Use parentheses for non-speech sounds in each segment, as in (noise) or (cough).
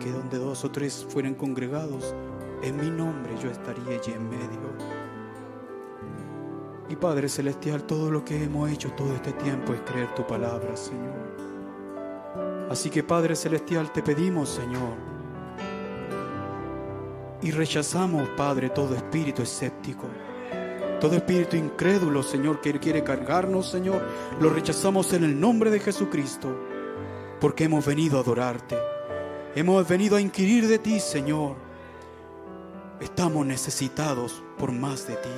que donde dos o tres fueran congregados, en mi nombre yo estaría allí en medio. Y Padre Celestial, todo lo que hemos hecho todo este tiempo es creer tu palabra, Señor. Así que Padre Celestial, te pedimos, Señor, y rechazamos, Padre, todo espíritu escéptico, todo espíritu incrédulo, Señor, que quiere cargarnos, Señor, lo rechazamos en el nombre de Jesucristo, porque hemos venido a adorarte, hemos venido a inquirir de ti, Señor. Estamos necesitados por más de ti.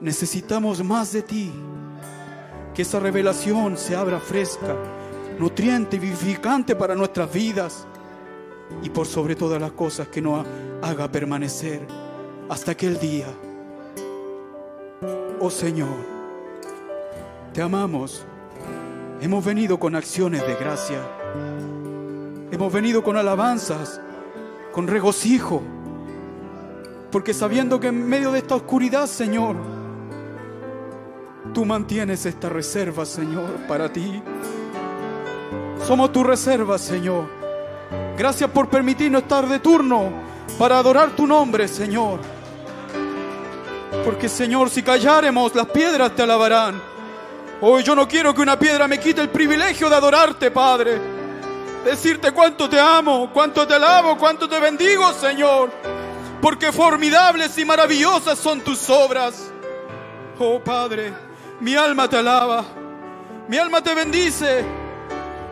Necesitamos más de ti. Que esa revelación se abra fresca, nutriente y vivificante para nuestras vidas. Y por sobre todas las cosas que nos haga permanecer hasta aquel día. Oh Señor, te amamos. Hemos venido con acciones de gracia. Hemos venido con alabanzas, con regocijo. Porque sabiendo que en medio de esta oscuridad, Señor, tú mantienes esta reserva, Señor, para ti. Somos tu reserva, Señor. Gracias por permitirnos estar de turno para adorar tu nombre, Señor. Porque, Señor, si calláremos, las piedras te alabarán. Hoy yo no quiero que una piedra me quite el privilegio de adorarte, Padre. Decirte cuánto te amo, cuánto te alabo, cuánto te bendigo, Señor. Porque formidables y maravillosas son tus obras. Oh Padre, mi alma te alaba, mi alma te bendice.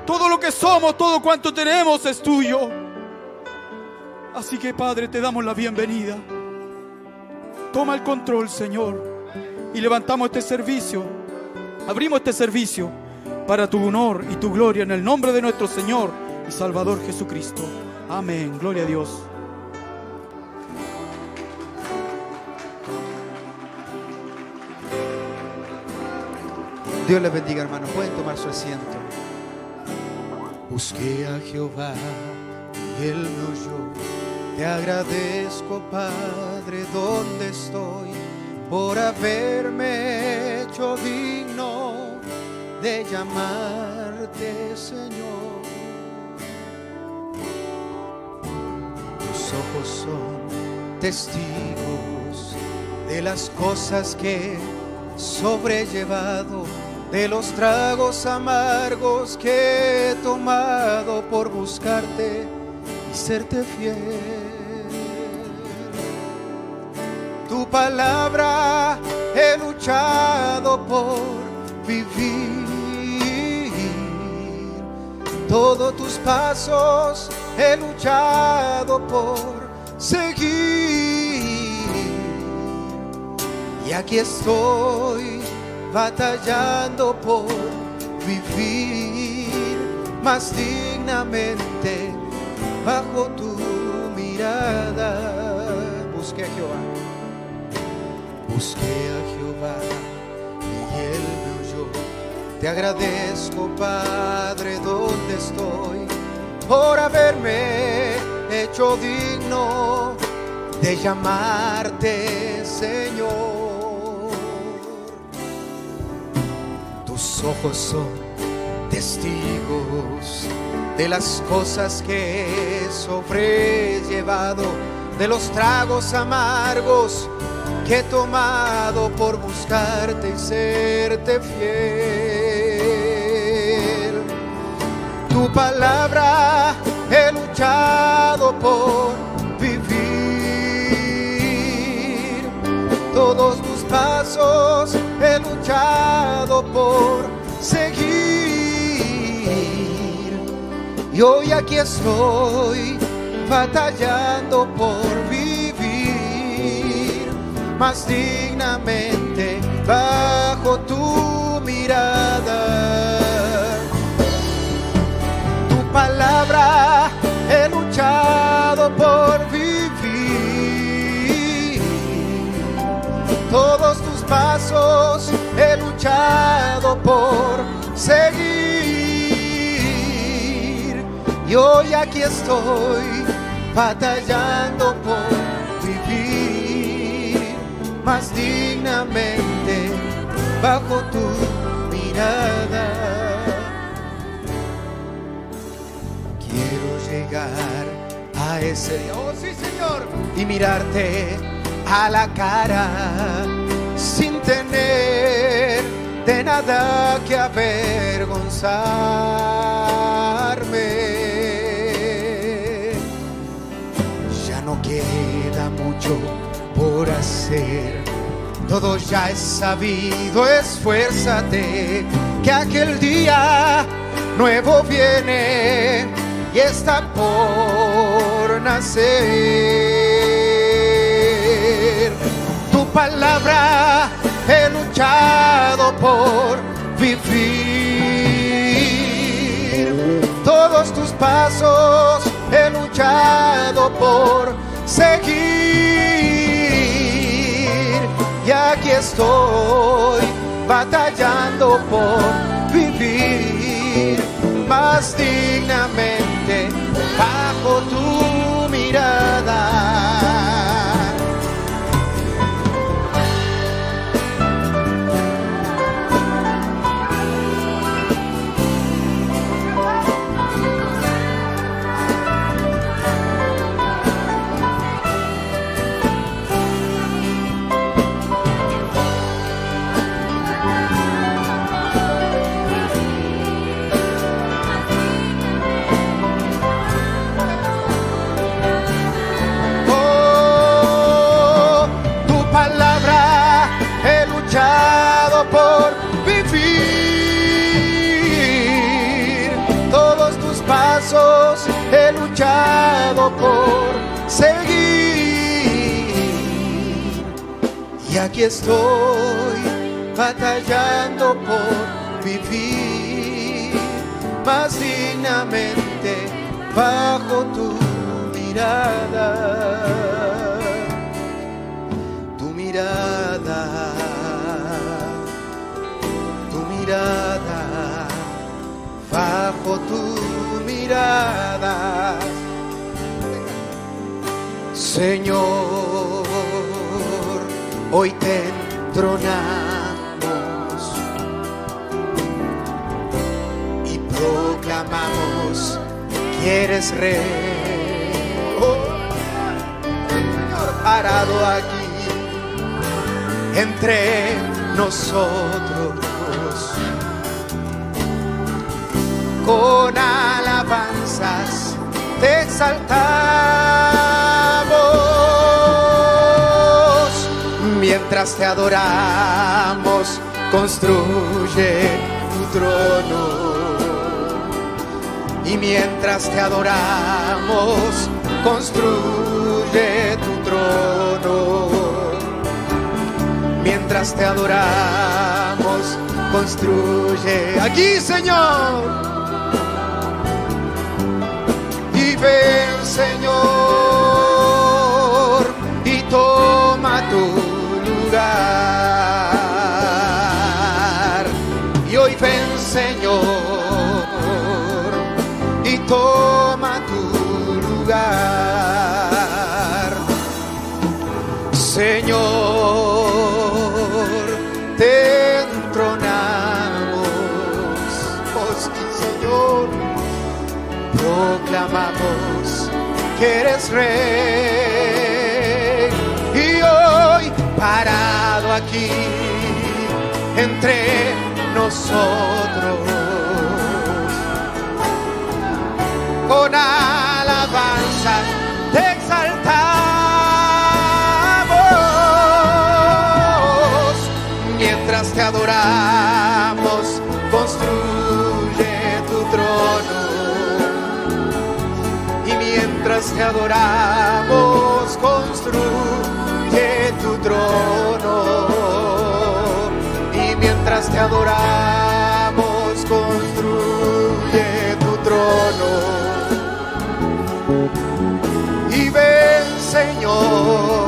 Todo lo que somos, todo cuanto tenemos es tuyo. Así que Padre, te damos la bienvenida. Toma el control, Señor. Y levantamos este servicio. Abrimos este servicio para tu honor y tu gloria en el nombre de nuestro Señor y Salvador Jesucristo. Amén. Gloria a Dios. Dios les bendiga, hermanos. Pueden tomar su asiento. Busqué a Jehová y él me oyó. Te agradezco, Padre, donde estoy, por haberme hecho digno de llamarte, Señor. Tus ojos son testigos de las cosas que he sobrellevado de los tragos amargos que he tomado por buscarte y serte fiel. Tu palabra he luchado por vivir. Todos tus pasos he luchado por seguir. Y aquí estoy batallando por vivir más dignamente bajo tu mirada. Busqué a Jehová. Busqué a Jehová y él me oyó. Te agradezco, Padre, donde estoy, por haberme hecho digno de llamarte Señor. Tus ojos son testigos de las cosas que he sobrellevado, de los tragos amargos que he tomado por buscarte y serte fiel. Tu palabra he luchado por vivir. Todos tus pasos he luchado por seguir. Y hoy aquí estoy batallando por vivir más dignamente bajo tu mirada. Palabra he luchado por vivir. Todos tus pasos he luchado por seguir. Y hoy aquí estoy batallando por vivir más dignamente bajo tu mirada. Llegar a ese día. Oh, sí, Señor. Y mirarte a la cara sin tener de nada que avergonzarme. Ya no queda mucho por hacer. Todo ya es sabido, esfuérzate, que aquel día nuevo viene y está por nacer. Tu palabra he luchado por vivir. Todos tus pasos he luchado por seguir. Y aquí estoy batallando por vivir más dignamente bajo tu mirada. Aquí estoy batallando por vivir más dignamente bajo tu mirada, tu mirada, tu mirada, bajo tu mirada, Señor, hoy te entronamos y proclamamos que eres rey. Oh, parado aquí entre nosotros con alabanzas te exaltamos mientras te adoramos construye tu trono y mientras te adoramos, construye tu trono. Mientras te adoramos, construye aquí, Señor. Y ven, Señor, y toma tu Señor y toma tu lugar. Señor, te entronamos, oh Señor, proclamamos que eres rey. Y hoy, parado aquí, entre nosotros, con alabanza te exaltamos. Mientras te adoramos, construye tu trono. Y mientras te adoramos, construye tu trono. Te adoramos, construye tu trono. Y ven Señor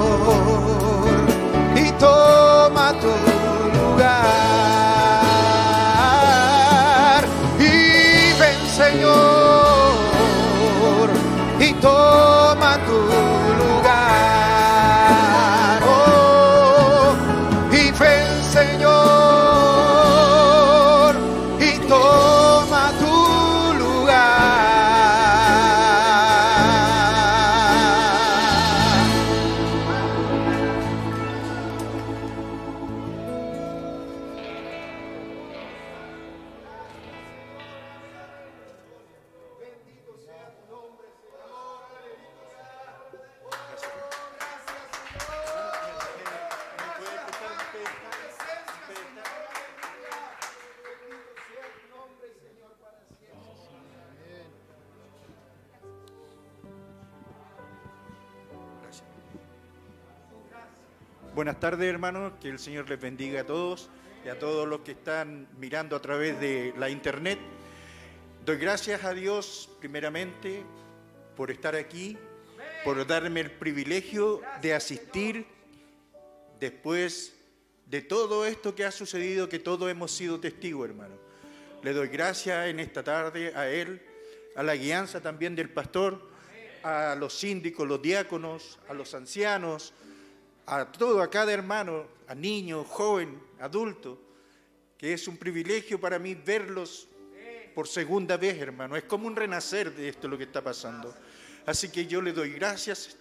tardes, hermanos. Que el Señor les bendiga a todos y a todos los que están mirando a través de la internet. Doy gracias a Dios, primeramente, por estar aquí, por darme el privilegio de asistir después de todo esto que ha sucedido, que todos hemos sido testigos, hermano. Le doy gracias en esta tarde a él, a la guianza también del pastor, a los síndicos, los diáconos, a los ancianos, a todo, a cada hermano, a niño, joven, adulto, que es un privilegio para mí verlos por segunda vez, hermano. Es como un renacer de esto lo que está pasando. Así que yo le doy gracias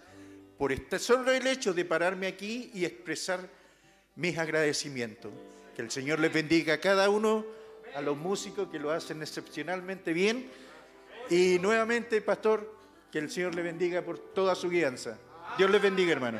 por este solo el hecho de pararme aquí y expresar mis agradecimientos. Que el Señor les bendiga a cada uno, a los músicos que lo hacen excepcionalmente bien. Y nuevamente, pastor, que el Señor le bendiga por toda su guianza. Dios les bendiga, hermano.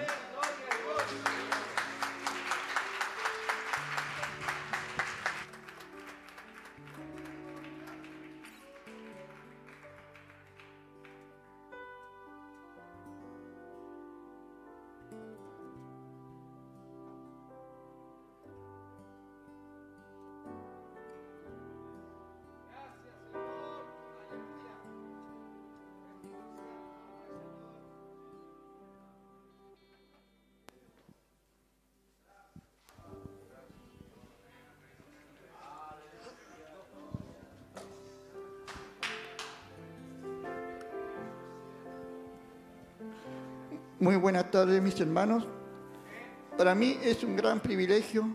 Buenas tardes, mis hermanos. Para mí es un gran privilegio,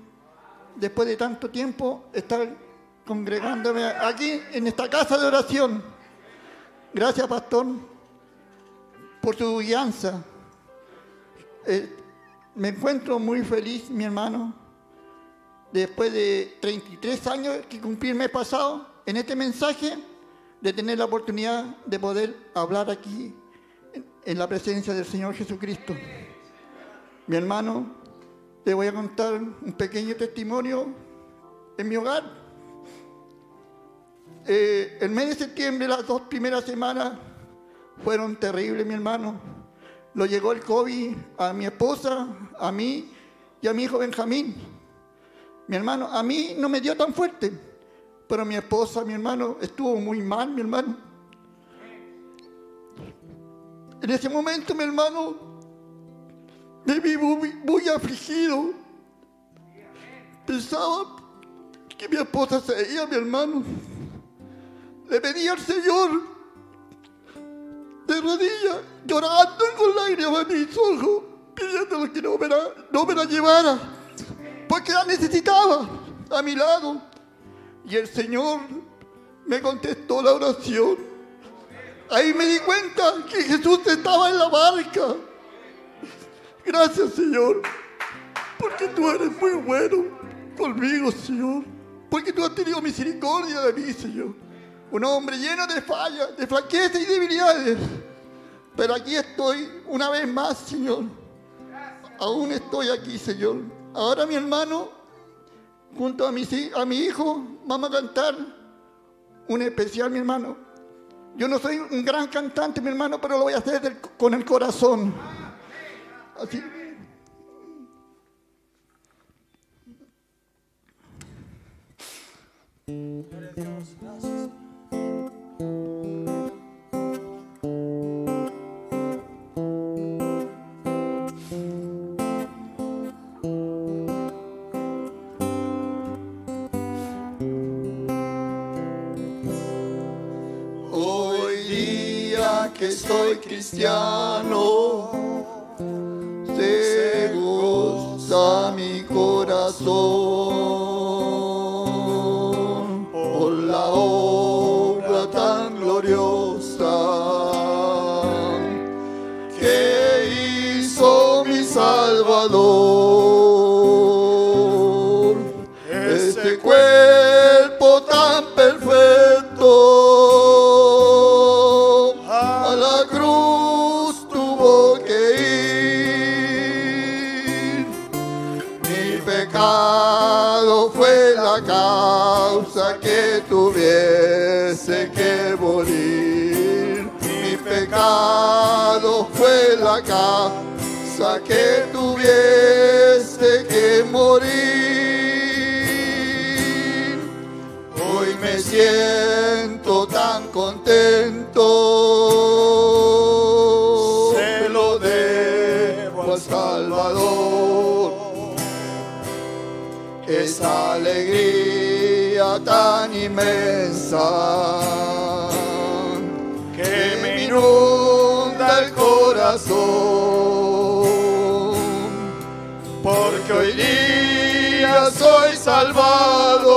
después de tanto tiempo, estar congregándome aquí en esta casa de oración. Gracias, pastor, por su guianza. Eh, me encuentro muy feliz, mi hermano, después de 33 años que cumplí el mes pasado, en este mensaje, de tener la oportunidad de poder hablar aquí en la presencia del Señor Jesucristo. Mi hermano, te voy a contar un pequeño testimonio en mi hogar. Eh, el mes de septiembre, las dos primeras semanas, fueron terribles, mi hermano. Lo llegó el COVID a mi esposa, a mí y a mi hijo Benjamín. Mi hermano, a mí no me dio tan fuerte, pero mi esposa, mi hermano, estuvo muy mal, mi hermano en ese momento, mi hermano, me vi muy, afligido. Pensaba que mi esposa se iba, mi hermano. Le pedí al Señor de rodillas, llorando con lágrimas en mis ojos, pidiéndole que no me, la, no me la llevara, porque la necesitaba a mi lado. Y el Señor me contestó la oración. Ahí me di cuenta que Jesús estaba en la barca. Gracias, Señor, porque tú eres muy bueno conmigo, Señor. Porque tú has tenido misericordia de mí, Señor. Un hombre lleno de fallas, de flaqueza y debilidades. Pero aquí estoy una vez más, Señor. Aún estoy aquí, Señor. Ahora mi hermano, junto a mi, a mi hijo, vamos a cantar un especial, mi hermano. Yo no soy un gran cantante, mi hermano, pero lo voy a hacer con el corazón. Que soy cristiano, la causa que tuviese que morir. Hoy me siento tan contento. Se lo debo al Salvador. Esa alegría tan inmensa porque hoy día soy salvado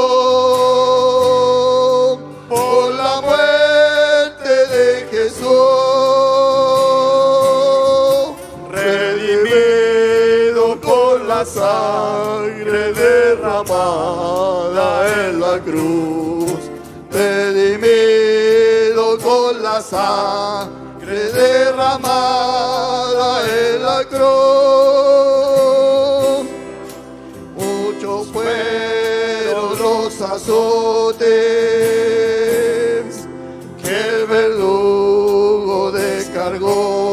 por la muerte de Jesús, redimido por la sangre derramada en la cruz, redimido con la sangre la cruz. Muchos fueron los azotes que el verdugo descargó.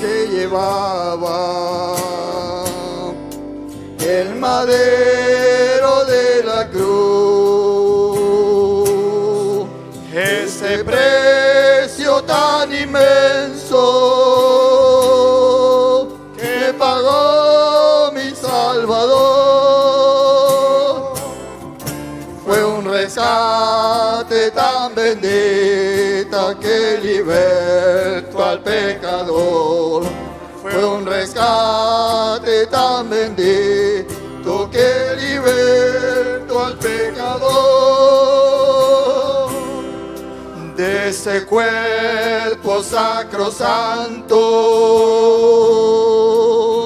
que llevaba el madero al pecador. Fue un rescate tan bendito que libertó al pecador de ese cuerpo sacrosanto.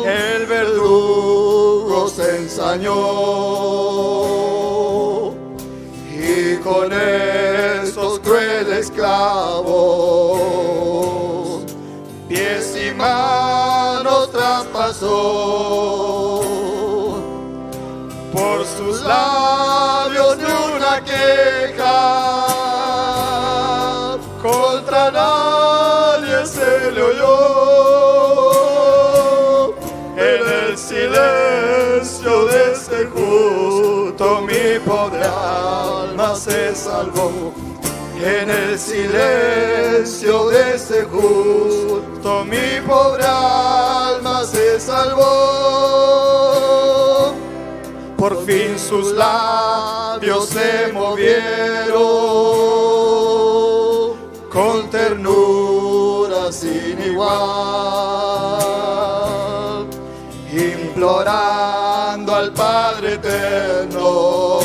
El verdugo se ensañó y con esos crueles clavos pies y manos traspasó. Por sus labios ni una queja. Contra nadie se le oyó. En el silencio de ese justo mi pobre alma se salvó en el silencio de ese justo mi pobre alma se salvó. Por fin sus labios se movieron con ternura sin igual, implorando al Padre eterno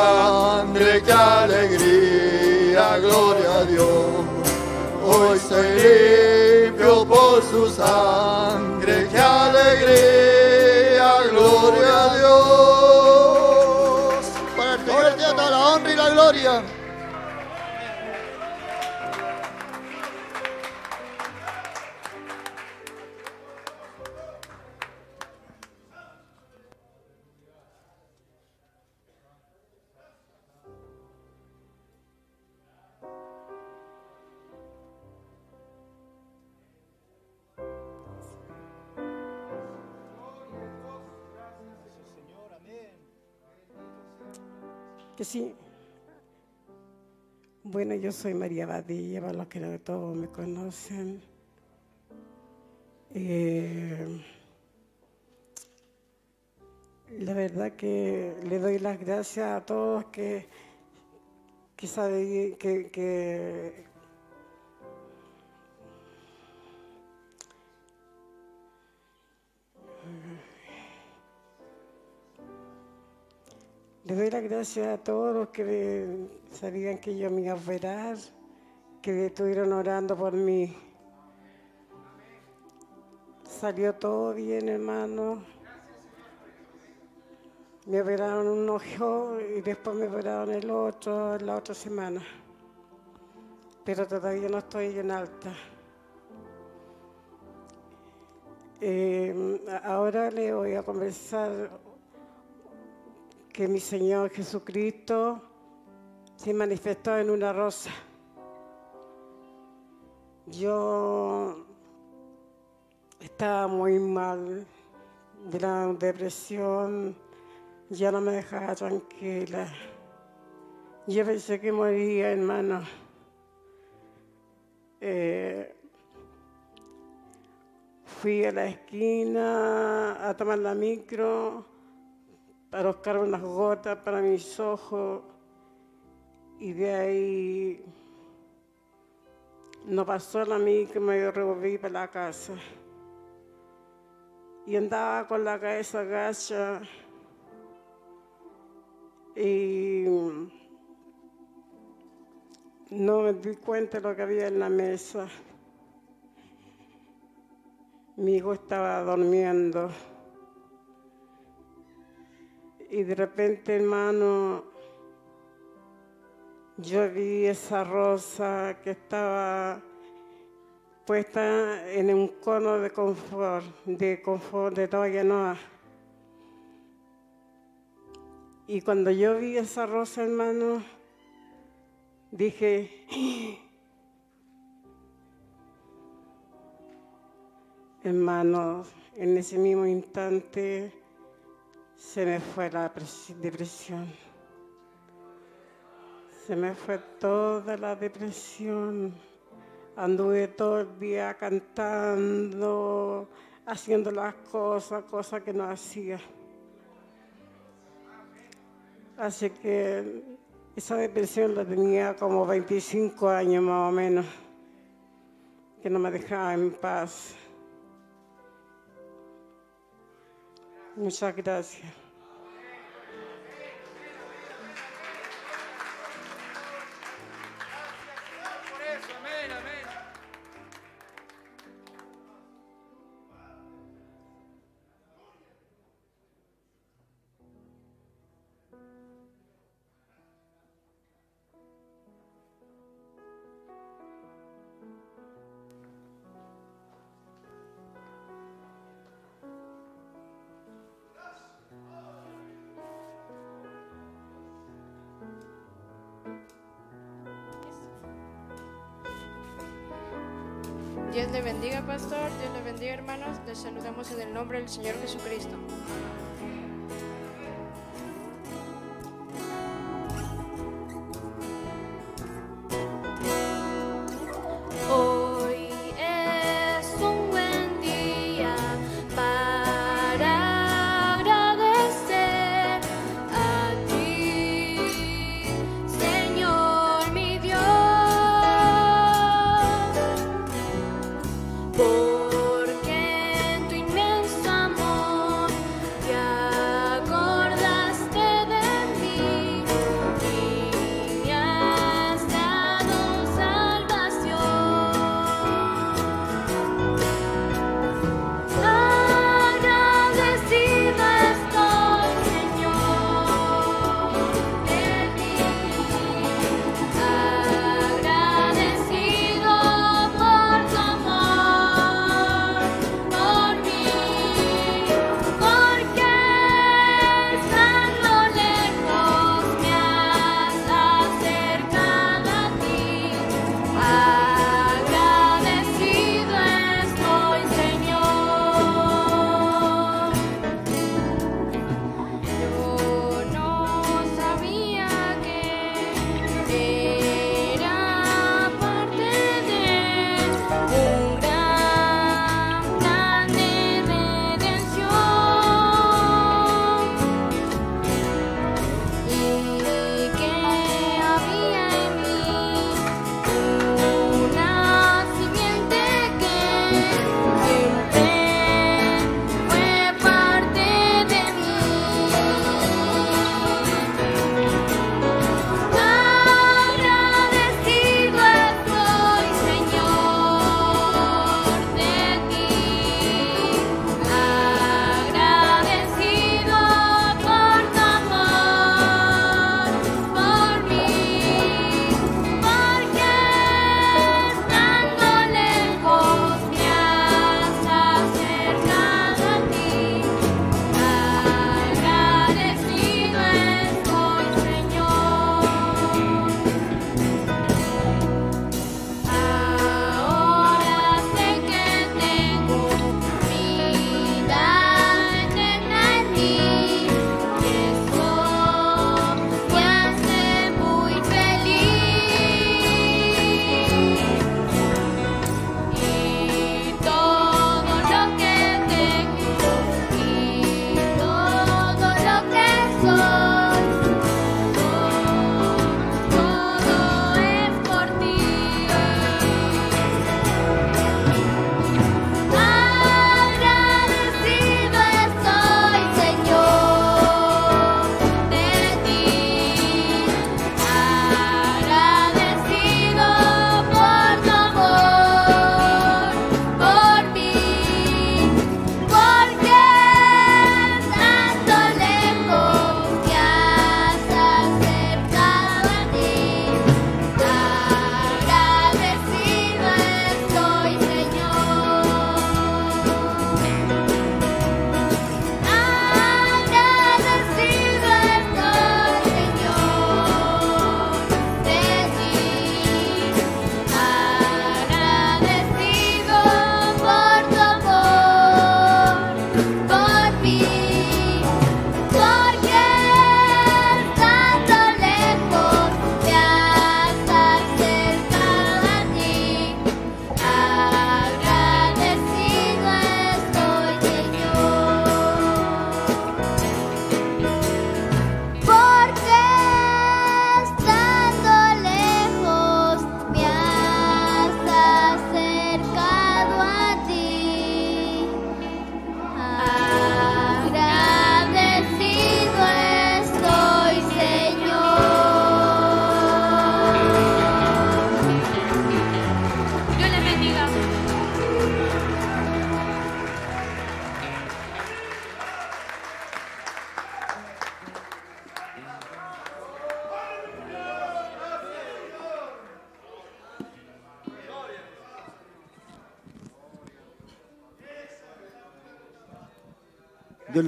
sangre, qué alegría, gloria a Dios. Hoy soy limpio por su sangre, qué alegría, gloria a Dios. Para el Señor toda la honra y la gloria. Sí. Bueno, yo soy María Badilla, para los que no todos me conocen. Eh, la verdad que le doy las gracias a todos que, que, que Le doy las gracias a todos los que sabían que yo me iba a operar, que estuvieron orando por mí. Salió todo bien, hermano. Me operaron un ojo y después me operaron el otro la otra semana. Pero todavía no estoy en alta. Eh, ahora le voy a conversar que mi Señor Jesucristo se manifestó en una rosa. Yo estaba muy mal de la depresión, ya no me dejaba tranquila. Yo pensé que moría, hermano. Eh, fui a la esquina a tomar la micro para buscar unas gotas para mis ojos. Y de ahí no pasó la micro, me revolví para la casa. Y andaba con la cabeza gacha y no me di cuenta de lo que había en la mesa. Mi hijo estaba durmiendo y de repente, hermano, yo vi esa rosa que estaba puesta en un cono de confort, de confort de toalla noa. Y cuando yo vi esa rosa, hermano, dije, (gasps) hermano, en ese mismo instante se me fue la depresión. Se me fue toda la depresión. Anduve todo el día cantando, haciendo las cosas, cosas que no hacía. Así que esa depresión la tenía como 25 años más o menos, que no me dejaba en paz. Muchas gracias. El nombre del Señor Jesucristo.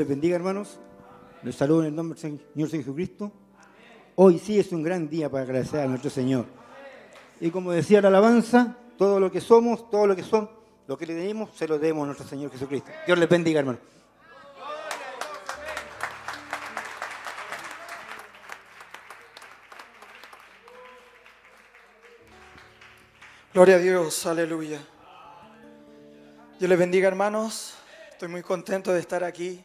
Les bendiga, hermanos. Les saludo en el nombre del Señor Jesucristo. Hoy sí es un gran día para agradecer a nuestro Señor. Y como decía la alabanza, todo lo que somos, todo lo que son, lo que le tenemos, se lo debemos a nuestro Señor Jesucristo. Dios les bendiga, hermanos. Gloria a Dios, aleluya. Dios les bendiga hermanos, estoy muy contento de estar aquí.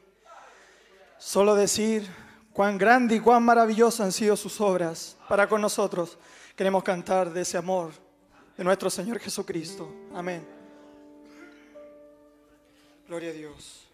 Solo decir cuán grande y cuán maravillosas han sido sus obras para con nosotros. Queremos cantar de ese amor de nuestro Señor Jesucristo. Amén. Gloria a Dios.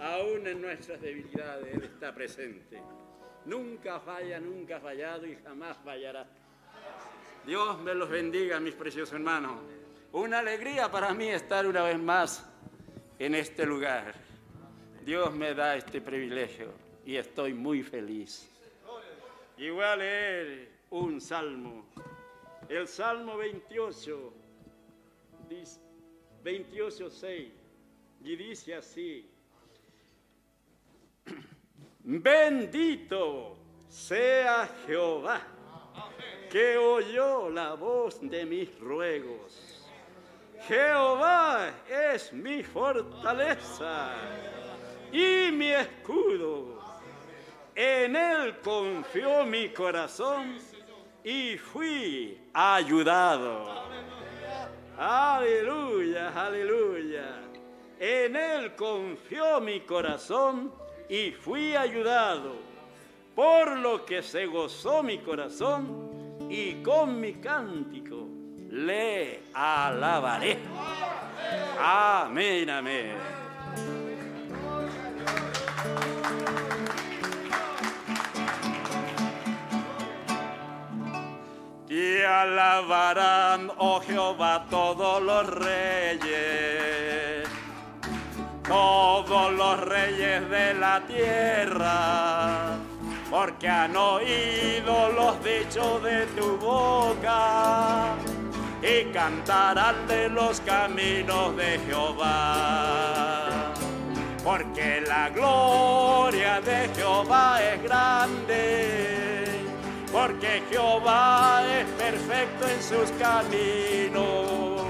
Aún en nuestras debilidades Él está presente. Nunca falla, nunca ha fallado y jamás fallará. Dios me los bendiga, mis preciosos hermanos. Una alegría para mí estar una vez más en este lugar. Dios me da este privilegio y estoy muy feliz. Y voy a leer un salmo. El Salmo 28, dice, 28, 6, y dice así. Bendito sea Jehová, que oyó la voz de mis ruegos. Jehová es mi fortaleza y mi escudo. En él confió mi corazón y fui ayudado. Aleluya, aleluya. En él confió mi corazón y fui ayudado. Por lo que se gozó mi corazón y con mi cántico le alabaré. Amén, amén. Te alabarán, oh Jehová, todos los reyes, todos los reyes de la tierra, porque han oído los dichos de tu boca y cantarán de los caminos de Jehová. Porque la gloria de Jehová es grande porque Jehová es perfecto en sus caminos,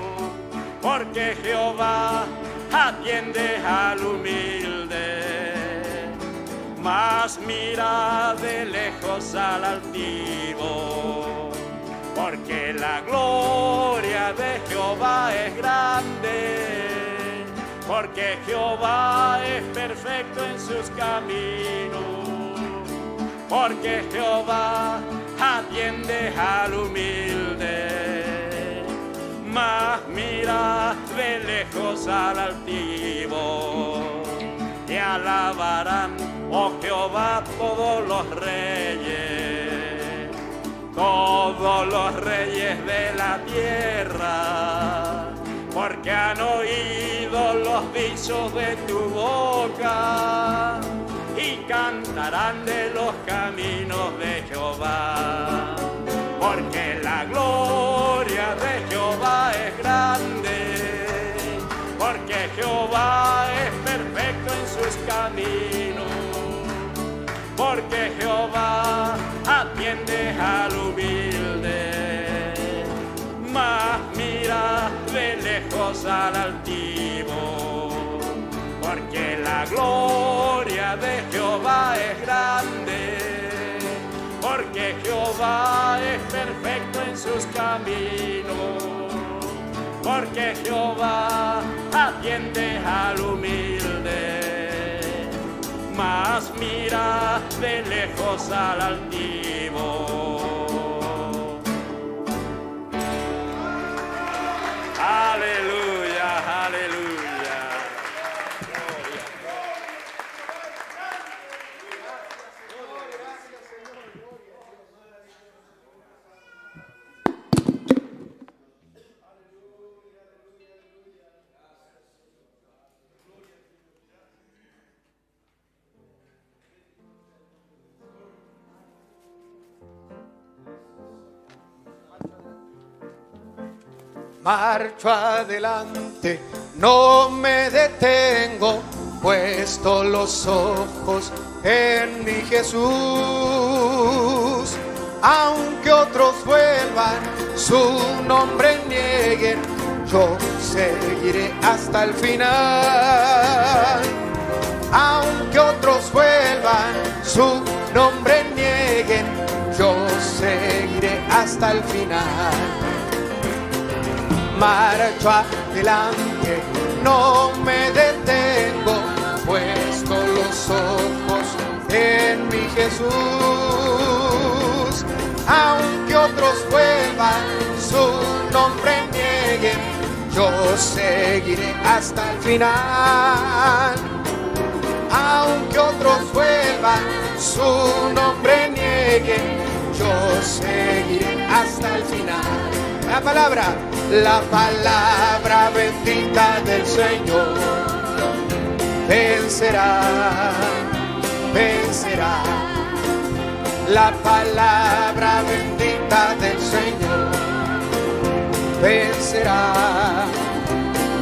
porque Jehová atiende al humilde, mas mira de lejos al altivo, porque la gloria de Jehová es grande, porque Jehová es perfecto en sus caminos porque Jehová atiende al humilde, mas mira de lejos al altivo. Te alabarán, oh Jehová, todos los reyes, todos los reyes de la tierra, porque han oído los dichos de tu boca y cantarán de los caminos de Jehová. Porque la gloria de Jehová es grande, porque Jehová es perfecto en sus caminos. Porque Jehová atiende al humilde, mas mira de lejos al altivo. Porque la gloria de Jehová es grande, porque Jehová es perfecto en sus caminos porque Jehová atiende al humilde, mas mira de lejos al altivo. Aleluya, aleluya. Marcho adelante, no me detengo, puesto los ojos en mi Jesús. Aunque otros vuelvan, su nombre nieguen, yo seguiré hasta el final. Aunque otros vuelvan, su nombre nieguen, yo seguiré hasta el final marcho adelante, no me detengo, puesto los ojos en mi Jesús. Aunque otros vuelvan, su nombre nieguen, yo seguiré hasta el final. Aunque otros vuelvan, su nombre nieguen, yo seguiré hasta el final. La palabra, la palabra bendita del Señor vencerá, vencerá. La palabra bendita del Señor vencerá,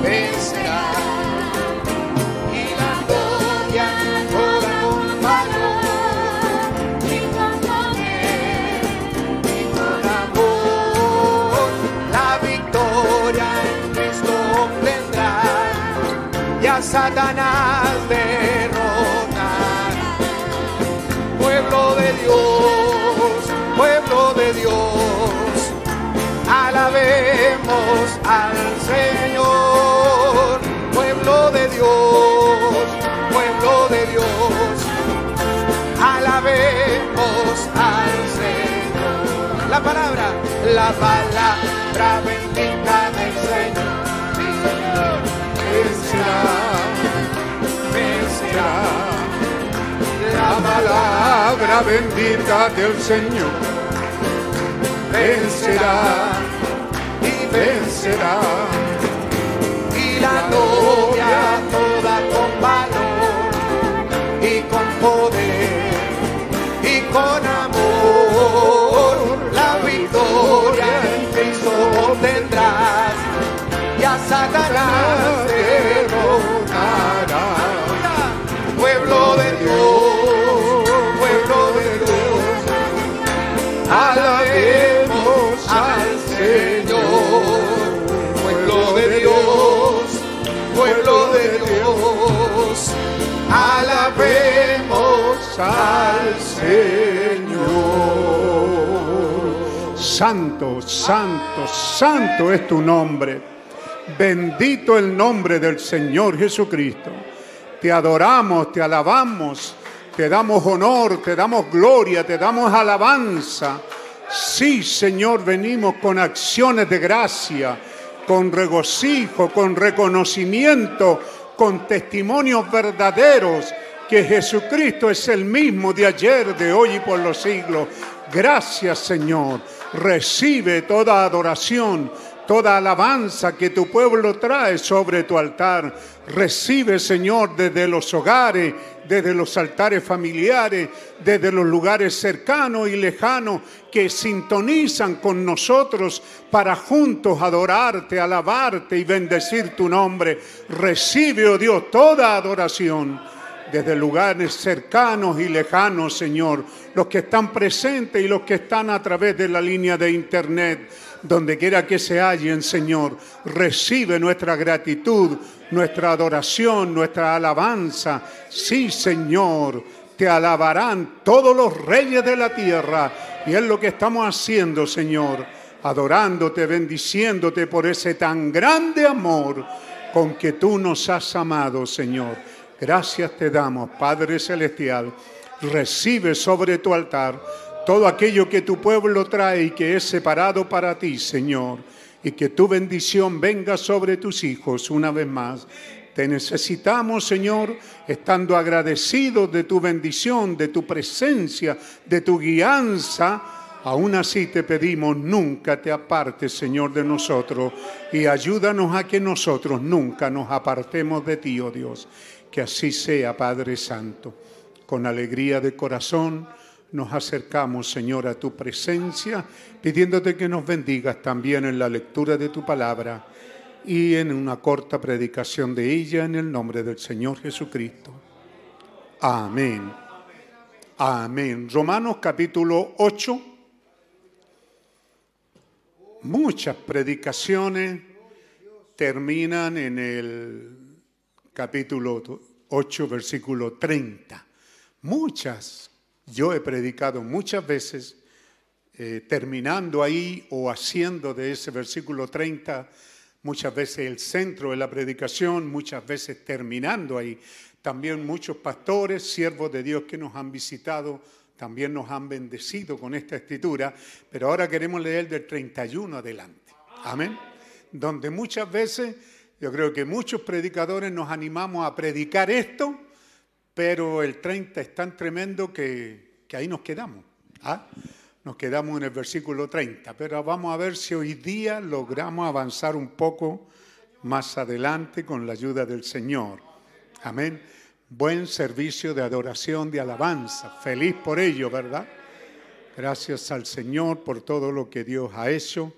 vencerá. Satanás derrotar. Pueblo de Dios, pueblo de Dios, alabemos al Señor. Pueblo de Dios, pueblo de Dios, alabemos al Señor. La palabra, la palabra bendita Vencerá, vencerá. La palabra bendita del Señor vencerá y vencerá. Y la novia toda con valor y con poder y con amor. La victoria en Cristo obtendrás y a al Señor. Santo, santo, santo es tu nombre. Bendito el nombre del Señor Jesucristo. Te adoramos, te alabamos, te damos honor, te damos gloria, te damos alabanza. Sí, Señor, venimos con acciones de gracia, con regocijo, con reconocimiento, con testimonios verdaderos que Jesucristo es el mismo de ayer, de hoy y por los siglos. Gracias, Señor. Recibe toda adoración, toda alabanza que tu pueblo trae sobre tu altar. Recibe, Señor, desde los hogares, desde los altares familiares, desde los lugares cercanos y lejanos que sintonizan con nosotros para juntos adorarte, alabarte y bendecir tu nombre. Recibe, oh Dios, toda adoración desde lugares cercanos y lejanos, Señor, los que están presentes y los que están a través de la línea de internet, donde quiera que se hallen, Señor, recibe nuestra gratitud, nuestra adoración, nuestra alabanza. Sí, Señor, te alabarán todos los reyes de la tierra. Y es lo que estamos haciendo, Señor, adorándote, bendiciéndote por ese tan grande amor con que tú nos has amado, Señor. Gracias te damos, Padre Celestial. Recibe sobre tu altar todo aquello que tu pueblo trae y que es separado para ti, Señor. Y que tu bendición venga sobre tus hijos una vez más. Te necesitamos, Señor, estando agradecidos de tu bendición, de tu presencia, de tu guianza. Aún así te pedimos, nunca te apartes, Señor, de nosotros y ayúdanos a que nosotros nunca nos apartemos de ti, oh Dios. Que así sea, Padre Santo. Con alegría de corazón nos acercamos, Señor, a tu presencia, pidiéndote que nos bendigas también en la lectura de tu palabra y en una corta predicación de ella en el nombre del Señor Jesucristo. Amén. Amén. Romanos capítulo 8. Muchas predicaciones terminan en el capítulo 8, versículo 30. Muchas. Yo he predicado muchas veces eh, terminando ahí o haciendo de ese versículo 30 muchas veces el centro de la predicación, muchas veces terminando ahí. También muchos pastores, siervos de Dios que nos han visitado, también nos han bendecido con esta escritura, pero ahora queremos leer del 31 adelante. Amén. Donde muchas veces, yo creo que muchos predicadores nos animamos a predicar esto, pero el 30 es tan tremendo que, ahí nos quedamos. ¿ah? Nos quedamos en el versículo 30, pero vamos a ver si hoy día logramos avanzar un poco más adelante con la ayuda del Señor. Amén. Buen servicio de adoración, de alabanza. Feliz por ello, ¿verdad? Gracias al Señor por todo lo que Dios ha hecho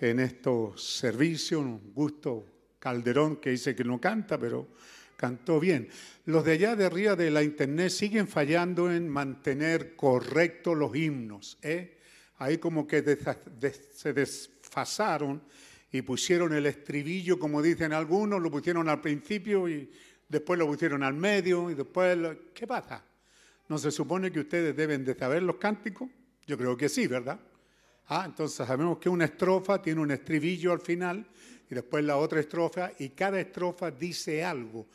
en estos servicios. Un gusto Calderón que dice que no canta, pero cantó bien. Los de allá de arriba de la internet siguen fallando en mantener correctos los himnos. ¿eh? Ahí como que se desfasaron y pusieron el estribillo, como dicen algunos, lo pusieron al principio y después lo pusieron al medio y después... ¿Qué pasa? ¿No se supone que ustedes deben de saber los cánticos? Yo creo que sí, ¿verdad? Ah, entonces sabemos que una estrofa tiene un estribillo al final y después la otra estrofa y cada estrofa dice algo.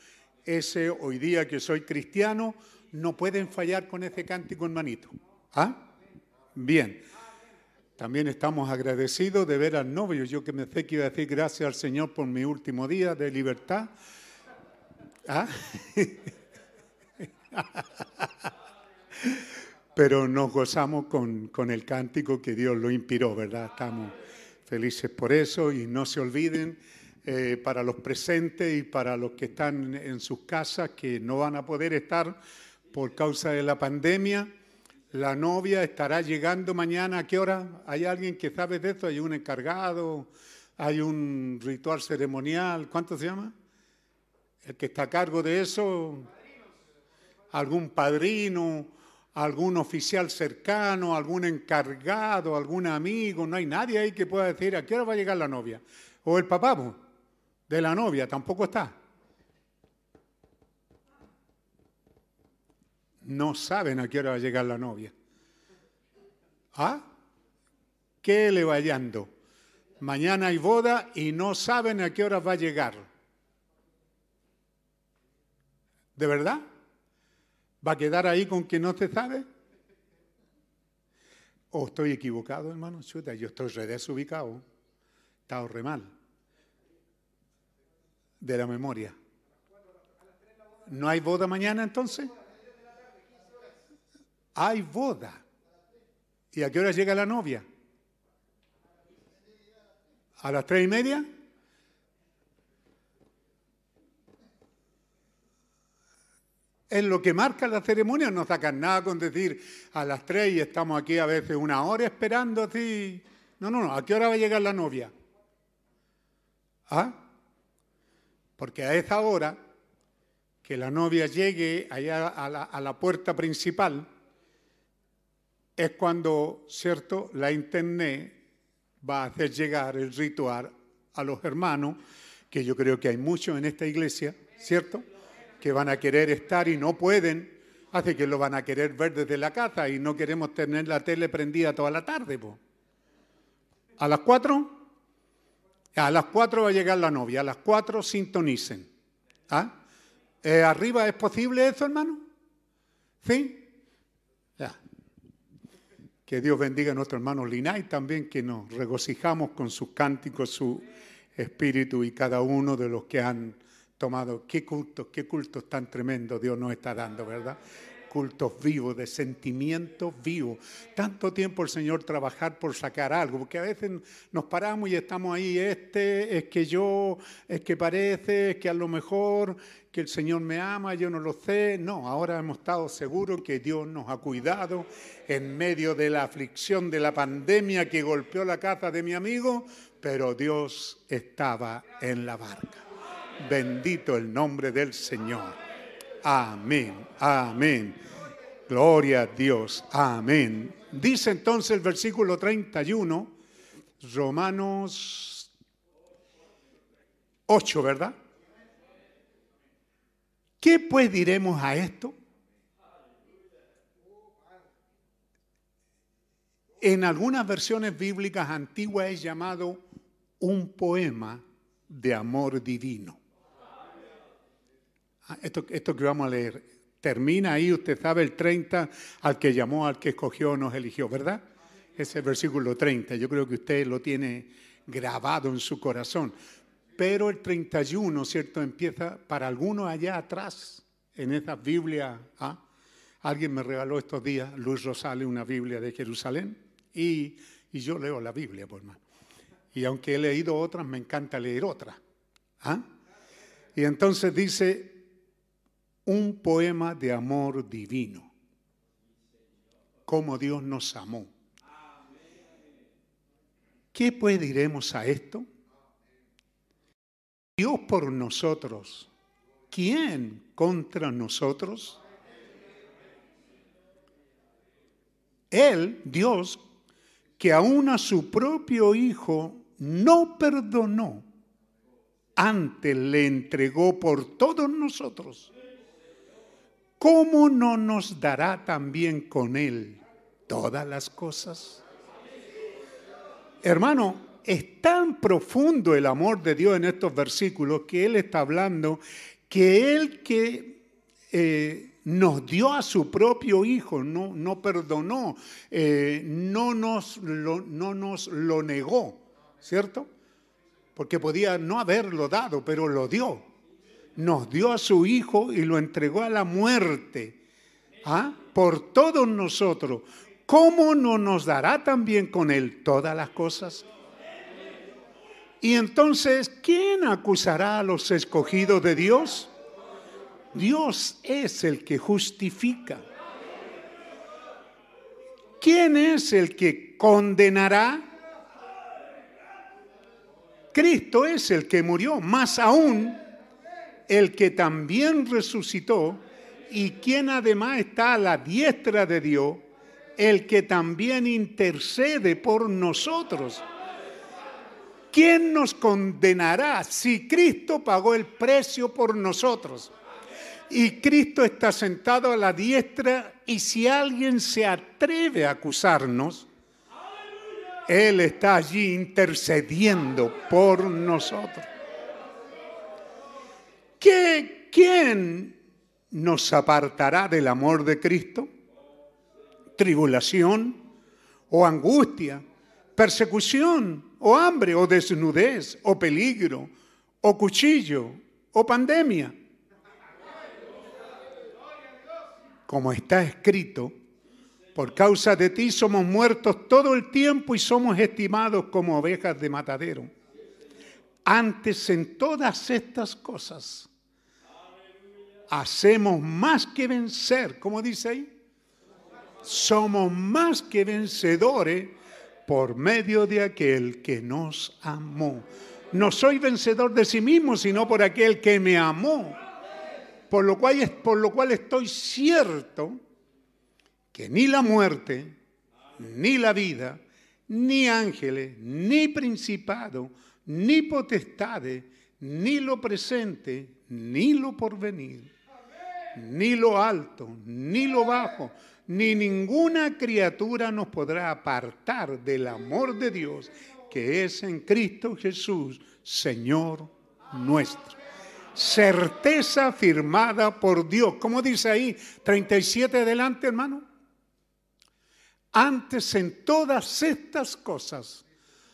Ese hoy día que soy cristiano no pueden fallar con ese cántico hermanito. ¿Ah? Bien. También estamos agradecidos de ver al novio. Yo que me sé que iba a decir gracias al Señor por mi último día de libertad. ¿Ah? (laughs) Pero nos gozamos con, con el cántico que Dios lo inspiró, ¿verdad? Estamos felices por eso y no se olviden eh, para los presentes y para los que están en sus casas que no van a poder estar por causa de la pandemia. La novia estará llegando mañana. ¿A qué hora? ¿Hay alguien que sabe de esto? ¿Hay un encargado? ¿Hay un ritual ceremonial? ¿Cuánto se llama? El que está a cargo de eso. ¿Algún padrino? Algún oficial cercano, algún encargado, algún amigo, no hay nadie ahí que pueda decir a qué hora va a llegar la novia. O el papá de la novia tampoco está. No saben a qué hora va a llegar la novia. ¿Ah? ¿Qué le va yendo? Mañana hay boda y no saben a qué hora va a llegar. ¿De verdad? ¿Va a quedar ahí con que no se sabe? ¿O estoy equivocado, hermano? Chuta, yo estoy re desubicado. Estado re mal. De la memoria. ¿No hay boda mañana entonces? Hay boda. ¿Y a qué hora llega la novia? ¿A las tres y media? Es lo que marca la ceremonia, no sacan nada con decir a las tres y estamos aquí a veces una hora esperando así. No, no, no, ¿a qué hora va a llegar la novia? ¿Ah? Porque a esa hora que la novia llegue allá a la, a la puerta principal, es cuando, ¿cierto?, la internet va a hacer llegar el ritual a los hermanos, que yo creo que hay muchos en esta iglesia, ¿cierto?, que van a querer estar y no pueden, hace que lo van a querer ver desde la casa y no queremos tener la tele prendida toda la tarde. po. ¿A las cuatro? A las cuatro va a llegar la novia, a las cuatro sintonicen. ¿Ah? ¿Arriba es posible eso, hermano? ¿Sí? Ya. Que Dios bendiga a nuestro hermano Linay también, que nos regocijamos con sus cánticos, su espíritu y cada uno de los que han tomado. Qué cultos, qué cultos tan tremendos Dios nos está dando, ¿verdad? Cultos vivos, de sentimientos vivos. Tanto tiempo el Señor trabajar por sacar algo, porque a veces nos paramos y estamos ahí, este es que yo, es que parece, es que a lo mejor que el Señor me ama, yo no lo sé. No, ahora hemos estado seguros que Dios nos ha cuidado en medio de la aflicción de la pandemia que golpeó la casa de mi amigo, pero Dios estaba en la barca. Bendito el nombre del Señor. Amén, amén. Gloria a Dios, amén. Dice entonces el versículo 31, Romanos 8, ¿verdad? ¿Qué pues diremos a esto? En algunas versiones bíblicas antiguas es llamado un poema de amor divino. Ah, Esto, esto que vamos a leer termina ahí, usted sabe, el 30, al que llamó, al que escogió, nos eligió, ¿verdad? Ese versículo 30, yo creo que usted lo tiene grabado en su corazón. Pero el 31, ¿cierto? Empieza para algunos allá atrás, en esa Biblia. ¿ah? Alguien me regaló estos días, Luis Rosales, una Biblia de Jerusalén, y, y yo leo la Biblia, por hermano. Y aunque he leído otras, me encanta leer otras. ¿ah? Y entonces dice, un poema de amor divino. Cómo Dios nos amó. ¿Qué pues diremos a esto? Dios por nosotros. ¿Quién contra nosotros? Él, Dios, que aún a su propio Hijo no perdonó, antes le entregó por todos nosotros. ¿Cómo no nos dará también con Él todas las cosas? Hermano, es tan profundo el amor de Dios en estos versículos que Él está hablando que Él que eh, nos dio a su propio Hijo, no, no perdonó, eh, no, nos lo, no nos lo negó, ¿cierto? Porque podía no haberlo dado, pero lo dio nos dio a su Hijo y lo entregó a la muerte ¿ah? por todos nosotros, ¿cómo no nos dará también con Él todas las cosas? Y entonces, ¿quién acusará a los escogidos de Dios? Dios es el que justifica. ¿Quién es el que condenará? Cristo es el que murió, más aún el que también resucitó y quien además está a la diestra de Dios, el que también intercede por nosotros. ¿Quién nos condenará si Cristo pagó el precio por nosotros? Y Cristo está sentado a la diestra y si alguien se atreve a acusarnos, Él está allí intercediendo por nosotros. ¿Qué, ¿Quién nos apartará del amor de Cristo? ¿Tribulación o angustia? ¿Persecución o hambre o desnudez o peligro o cuchillo o pandemia? Como está escrito, por causa de ti somos muertos todo el tiempo y somos estimados como ovejas de matadero. Antes en todas estas cosas hacemos más que vencer, como dice ahí. Somos más que vencedores por medio de aquel que nos amó. No soy vencedor de sí mismo, sino por aquel que me amó por lo cual, por lo cual estoy cierto que ni la muerte, ni la vida, ni ángeles, ni principado, ni potestades, ni lo presente, ni lo porvenir, ni lo alto, ni lo bajo, ni ninguna criatura nos podrá apartar del amor de Dios que es en Cristo Jesús, Señor nuestro. Certeza firmada por Dios. ¿Cómo dice ahí? 37 adelante, hermano. Antes en todas estas cosas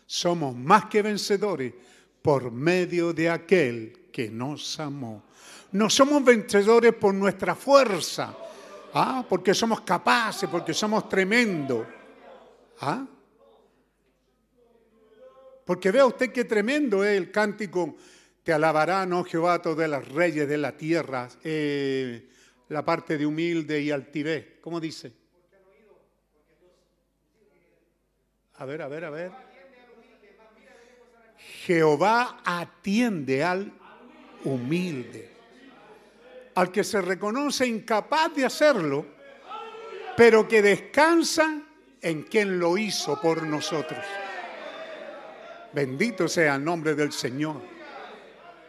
somos más que vencedores por medio de aquel que nos amó. No somos vencedores por nuestra fuerza, ¿ah? porque somos capaces, porque somos tremendos. ¿ah? Porque vea usted qué tremendo es el cántico, te alabarán, oh Jehová, todos los reyes de la tierra, eh, la parte de humilde y altivez. ¿Cómo dice? A ver, a ver, a ver. Jehová atiende al humilde, al que se reconoce incapaz de hacerlo, pero que descansa en quien lo hizo por nosotros. Bendito sea el nombre del Señor.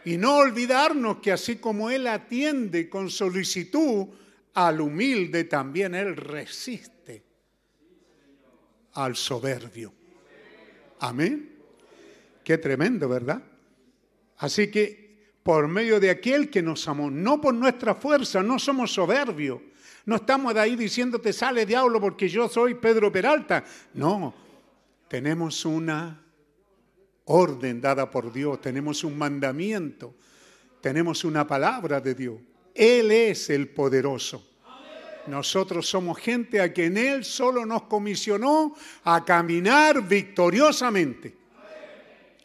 Y no olvidarnos que así como Él atiende con solicitud al humilde, también Él resiste al soberbio. Amén. Qué tremendo, ¿verdad? Así que por medio de aquel que nos amó, no por nuestra fuerza, no somos soberbios. No estamos de ahí diciéndote sale diablo porque yo soy Pedro Peralta. No, tenemos una orden dada por Dios, tenemos un mandamiento, tenemos una palabra de Dios. Él es el poderoso. Nosotros somos gente a quien Él solo nos comisionó a caminar victoriosamente.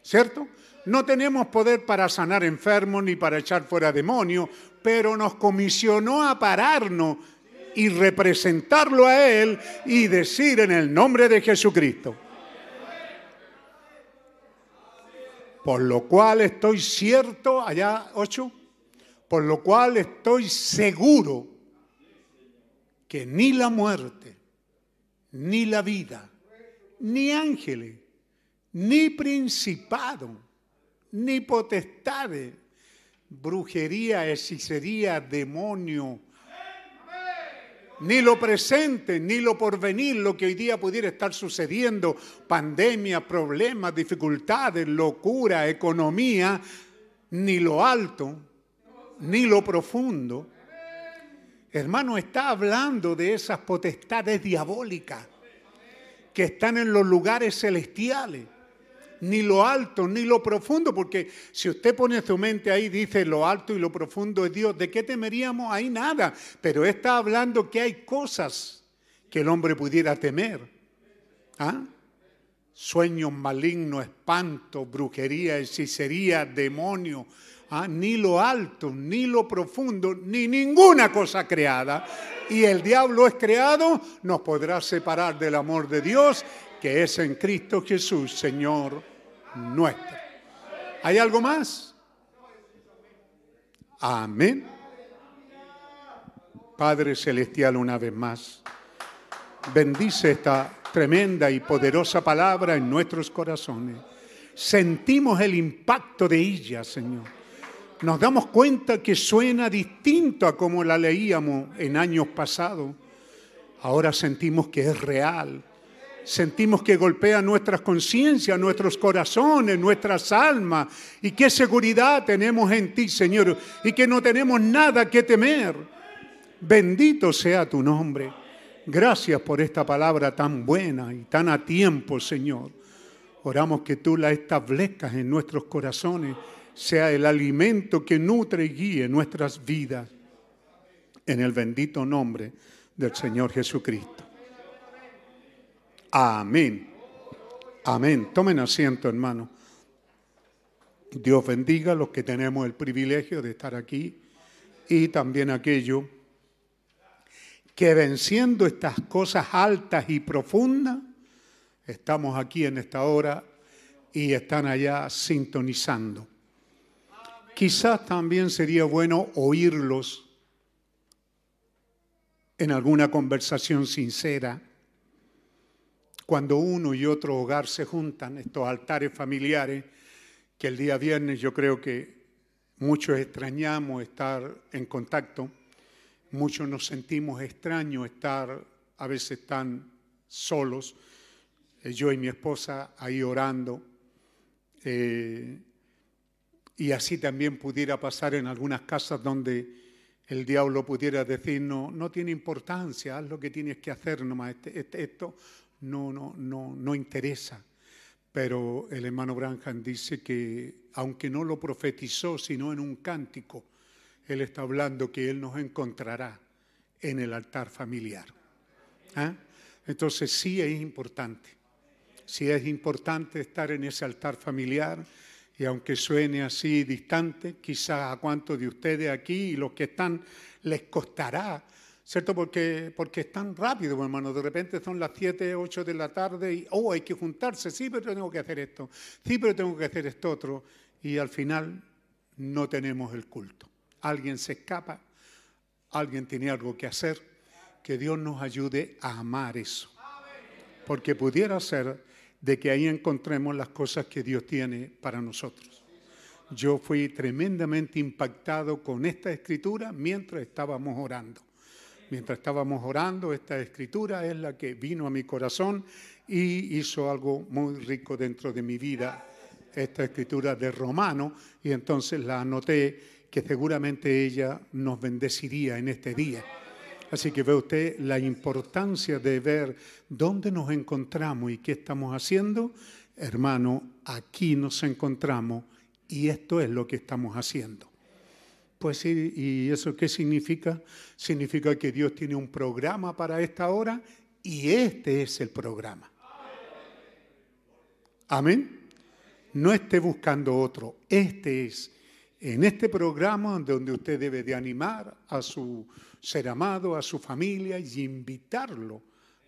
¿Cierto? No tenemos poder para sanar enfermos ni para echar fuera demonios, pero nos comisionó a pararnos y representarlo a Él y decir en el nombre de Jesucristo. Por lo cual estoy cierto, allá ocho, por lo cual estoy seguro que ni la muerte, ni la vida, ni ángeles, ni principado, ni potestades, brujería, hechicería, demonio, ni lo presente, ni lo porvenir, lo que hoy día pudiera estar sucediendo, pandemia, problemas, dificultades, locura, economía, ni lo alto, ni lo profundo. Hermano, está hablando de esas potestades diabólicas que están en los lugares celestiales. Ni lo alto, ni lo profundo, porque si usted pone su mente ahí, dice lo alto y lo profundo es Dios, ¿de qué temeríamos? Ahí nada. Pero está hablando que hay cosas que el hombre pudiera temer. ¿Ah? Sueños malignos, espanto, brujería, hechicería, demonio. ¿Ah? Ni lo alto, ni lo profundo, ni ninguna cosa creada. Y el diablo es creado, nos podrá separar del amor de Dios, que es en Cristo Jesús, Señor nuestro. ¿Hay algo más? Amén. Padre Celestial, una vez más, bendice esta tremenda y poderosa palabra en nuestros corazones. Sentimos el impacto de ella, Señor. Nos damos cuenta que suena distinto a como la leíamos en años pasados. Ahora sentimos que es real, Sentimos que golpea nuestras conciencias, nuestros corazones, nuestras almas. Y qué seguridad tenemos en ti, Señor. Y que no tenemos nada que temer. Bendito sea tu nombre. Gracias por esta palabra tan buena y tan a tiempo, Señor. Oramos que tú la establezcas en nuestros corazones, sea el alimento que nutre y guíe nuestras vidas. En el bendito nombre del Señor Jesucristo. Amén. Amén. Tomen asiento, hermano. Dios bendiga a los que tenemos el privilegio de estar aquí y también aquellos que venciendo estas cosas altas y profundas, estamos aquí en esta hora y están allá sintonizando. Quizás también sería bueno oírlos en alguna conversación sincera, cuando uno y otro hogar se juntan, estos altares familiares, que el día viernes yo creo que muchos extrañamos estar en contacto, muchos nos sentimos extraños estar a veces tan solos, eh, yo y mi esposa ahí orando, eh, y así también pudiera pasar en algunas casas donde el diablo pudiera decir, no, no tiene importancia, haz lo que tienes que hacer nomás, este, este, esto no, no, no, no interesa. Pero el hermano Branham dice que, aunque no lo profetizó, sino en un cántico, él está hablando que él nos encontrará en el altar familiar. ¿Ah? Entonces sí es importante, sí es importante estar en ese altar familiar y aunque suene así distante, quizás a cuantos de ustedes aquí y los que están les costará ¿cierto? Porque, porque es tan rápido, hermano. De repente son las 7, 8 de la tarde y, oh, hay que juntarse. Sí, pero tengo que hacer esto. Sí, pero tengo que hacer esto otro. Y al final no tenemos el culto. Alguien se escapa, alguien tiene algo que hacer. Que Dios nos ayude a amar eso. Porque pudiera ser de que ahí encontremos las cosas que Dios tiene para nosotros. Yo fui tremendamente impactado con esta escritura mientras estábamos orando mientras estábamos orando, esta escritura es la que vino a mi corazón y hizo algo muy rico dentro de mi vida, esta escritura de Romano, y entonces la anoté que seguramente ella nos bendeciría en este día. Así que ve usted la importancia de ver dónde nos encontramos y qué estamos haciendo. Hermano, aquí nos encontramos y esto es lo que estamos haciendo. Pues sí, ¿y eso qué significa? Significa que Dios tiene un programa para esta hora y este es el programa. Amén. No esté buscando otro, este es. En este programa donde usted debe de animar a su ser amado, a su familia y invitarlo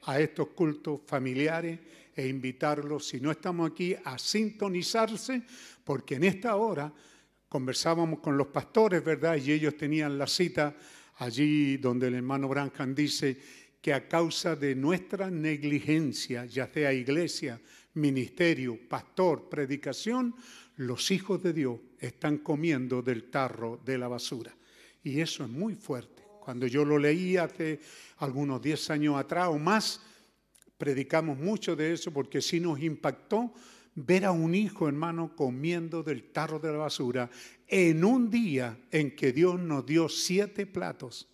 a estos cultos familiares e invitarlo, si no estamos aquí, a sintonizarse, porque en esta hora conversábamos con los pastores, ¿verdad? Y ellos tenían la cita allí donde el hermano Branham dice que a causa de nuestra negligencia, ya sea iglesia, ministerio, pastor, predicación, los hijos de Dios están comiendo del tarro de la basura. Y eso es muy fuerte. Cuando yo lo leí hace algunos 10 años atrás o más, predicamos mucho de eso porque sí nos impactó ver a un hijo, hermano, comiendo del tarro de la basura en un día en que Dios nos dio siete platos,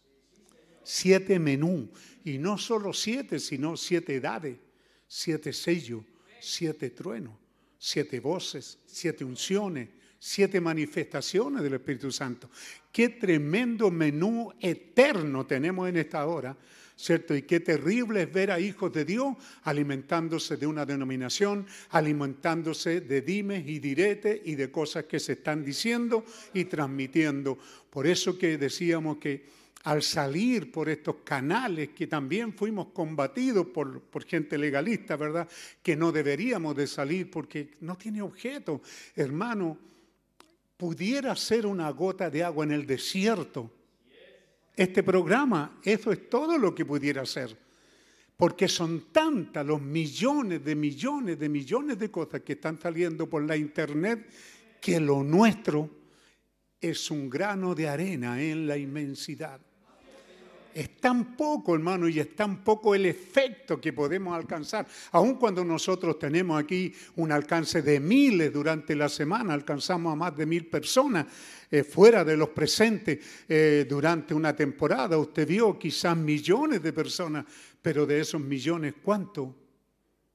siete menú, y no solo siete, sino siete edades, siete sellos, siete truenos, siete voces, siete unciones, siete manifestaciones del Espíritu Santo. Qué tremendo menú eterno tenemos en esta hora ¿cierto? Y qué terrible es ver a hijos de Dios alimentándose de una denominación, alimentándose de dimes y diretes y de cosas que se están diciendo y transmitiendo. Por eso que decíamos que al salir por estos canales que también fuimos combatidos por, por, gente legalista, ¿verdad? Que no deberíamos de salir porque no tiene objeto. Hermano, pudiera ser una gota de agua en el desierto este programa. Eso es todo lo que pudiera ser. Porque son tantas los millones de millones de millones de cosas que están saliendo por la internet que lo nuestro es un grano de arena en la inmensidad. Es tan poco, hermano, y es tan poco el efecto que podemos alcanzar. Aun cuando nosotros tenemos aquí un alcance de miles durante la semana, alcanzamos a más de mil personas eh, fuera de los presentes eh, durante una temporada. Usted vio quizás millones de personas, pero de esos millones, ¿cuánto?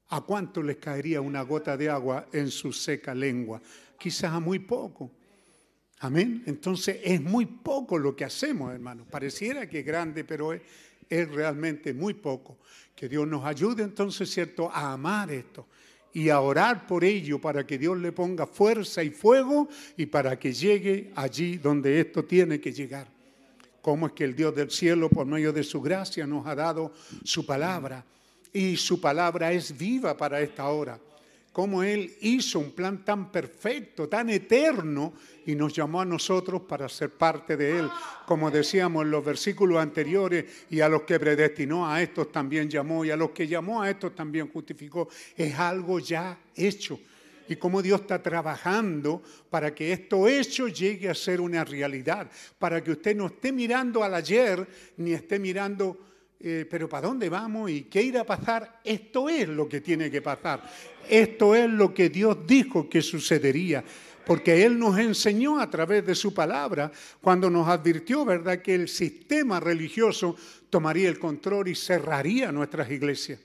¿A cuánto les caería una gota de agua en su seca lengua? Quizás a muy poco. Amén. Entonces es muy poco lo que hacemos, hermano. Pareciera que es grande, pero es, realmente muy poco. Que Dios nos ayude entonces, ¿cierto?, a amar esto y a orar por ello para que Dios le ponga fuerza y fuego y para que llegue allí donde esto tiene que llegar. Cómo es que el Dios del cielo, por medio de su gracia, nos ha dado su palabra y su palabra es viva para esta hora cómo Él hizo un plan tan perfecto, tan eterno, y nos llamó a nosotros para ser parte de Él. Como decíamos en los versículos anteriores, y a los que predestinó a estos también llamó, y a los que llamó a estos también justificó. Es algo ya hecho. Y cómo Dios está trabajando para que esto hecho llegue a ser una realidad, para que usted no esté mirando al ayer, ni esté mirando eh, pero ¿para dónde vamos y qué irá a pasar? Esto es lo que tiene que pasar. Esto es lo que Dios dijo que sucedería. Porque Él nos enseñó a través de su palabra, cuando nos advirtió, ¿verdad?, que el sistema religioso tomaría el control y cerraría nuestras iglesias.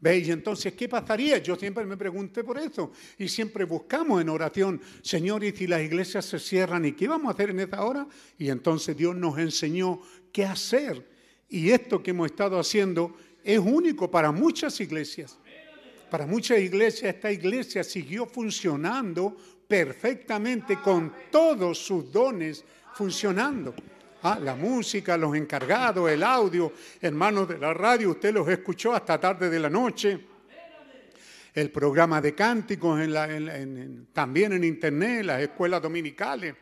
¿Veis? Entonces, ¿qué pasaría? Yo siempre me pregunté por eso y siempre buscamos en oración, Señor, y si las iglesias se cierran, ¿y qué vamos a hacer en esta hora? Y entonces Dios nos enseñó qué hacer y esto que hemos estado haciendo es único para muchas iglesias. Para muchas iglesias esta iglesia siguió funcionando perfectamente con todos sus dones funcionando. Ah, la música, los encargados, el audio, hermanos de la radio, usted los escuchó hasta tarde de la noche. El programa de cánticos también en internet, las escuelas dominicales.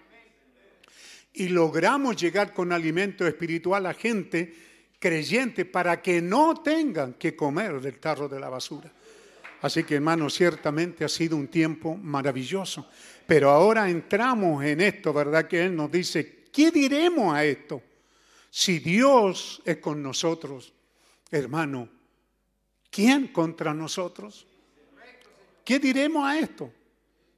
Y logramos llegar con alimento espiritual a gente creyentes para que no tengan que comer del tarro de la basura. Así que hermano, ciertamente ha sido un tiempo maravilloso. Pero ahora entramos en esto, ¿verdad? Que Él nos dice, ¿qué diremos a esto? Si Dios es con nosotros, hermano, ¿quién contra nosotros? ¿Qué diremos a esto?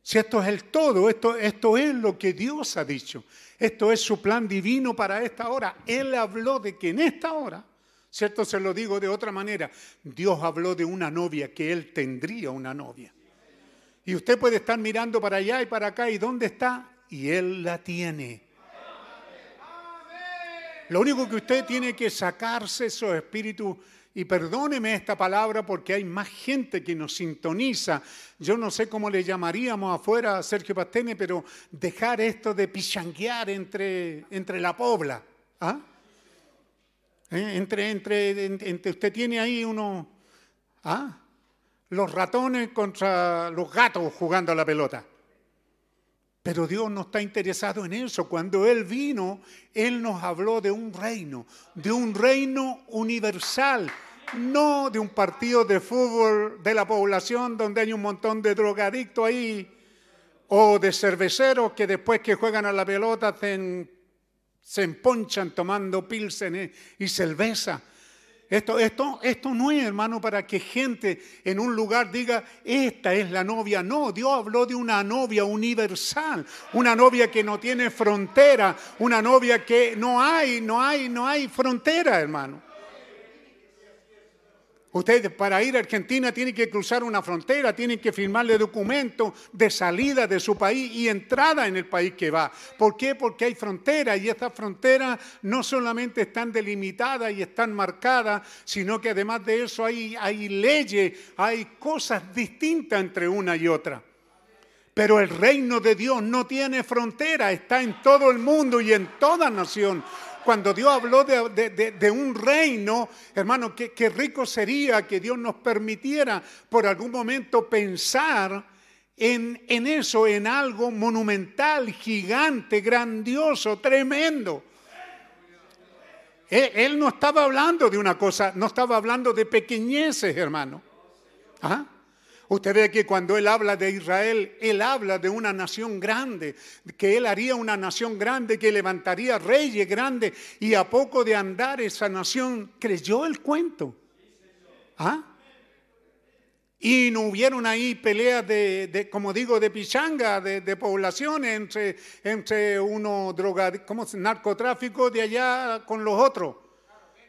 Si esto es el todo, esto, esto es lo que Dios ha dicho. Esto es su plan divino para esta hora. Él habló de que en esta hora, ¿cierto? Se lo digo de otra manera, Dios habló de una novia, que Él tendría una novia. Y usted puede estar mirando para allá y para acá, ¿y dónde está? Y Él la tiene. Lo único que usted tiene que sacarse esos espíritus y perdóneme esta palabra porque hay más gente que nos sintoniza. Yo no sé cómo le llamaríamos afuera a Sergio Pastene, pero dejar esto de pichanguear entre, entre la pobla. ¿ah? ¿Eh? Entre, entre, entre, usted tiene ahí uno, ¿ah? los ratones contra los gatos jugando a la pelota. Pero Dios no está interesado en eso. Cuando Él vino, Él nos habló de un reino, de un reino universal, no de un partido de fútbol de la población donde hay un montón de drogadictos ahí, o de cerveceros que después que juegan a la pelota se, emponchan tomando pilsen y cerveza. Esto, esto, esto no es, hermano, para que gente en un lugar diga, esta es la novia. No, Dios habló de una novia universal, una novia que no tiene frontera, una novia que no hay, no hay, no hay frontera, hermano. Usted para ir a Argentina tiene que cruzar una frontera, tiene que firmarle documentos de salida de su país y entrada en el país que va. ¿Por qué? Porque hay fronteras y estas fronteras no solamente están delimitadas y están marcadas, sino que además de eso hay, hay leyes, hay cosas distintas entre una y otra. Pero el reino de Dios no tiene frontera, está en todo el mundo y en toda nación. Cuando Dios habló de, un reino, hermano, qué, rico sería que Dios nos permitiera por algún momento pensar en, en eso, en algo monumental, gigante, grandioso, tremendo. Él, él, no estaba hablando de una cosa, no estaba hablando de pequeñeces, hermano. ¿Ah? Usted ve que cuando él habla de Israel, él habla de una nación grande, que él haría una nación grande, que levantaría reyes grandes, y a poco de andar esa nación creyó el cuento. ¿Ah? Y no hubieron ahí peleas de, como digo, de pichanga, de, poblaciones entre, entre uno droga, como narcotráfico de allá con los otros.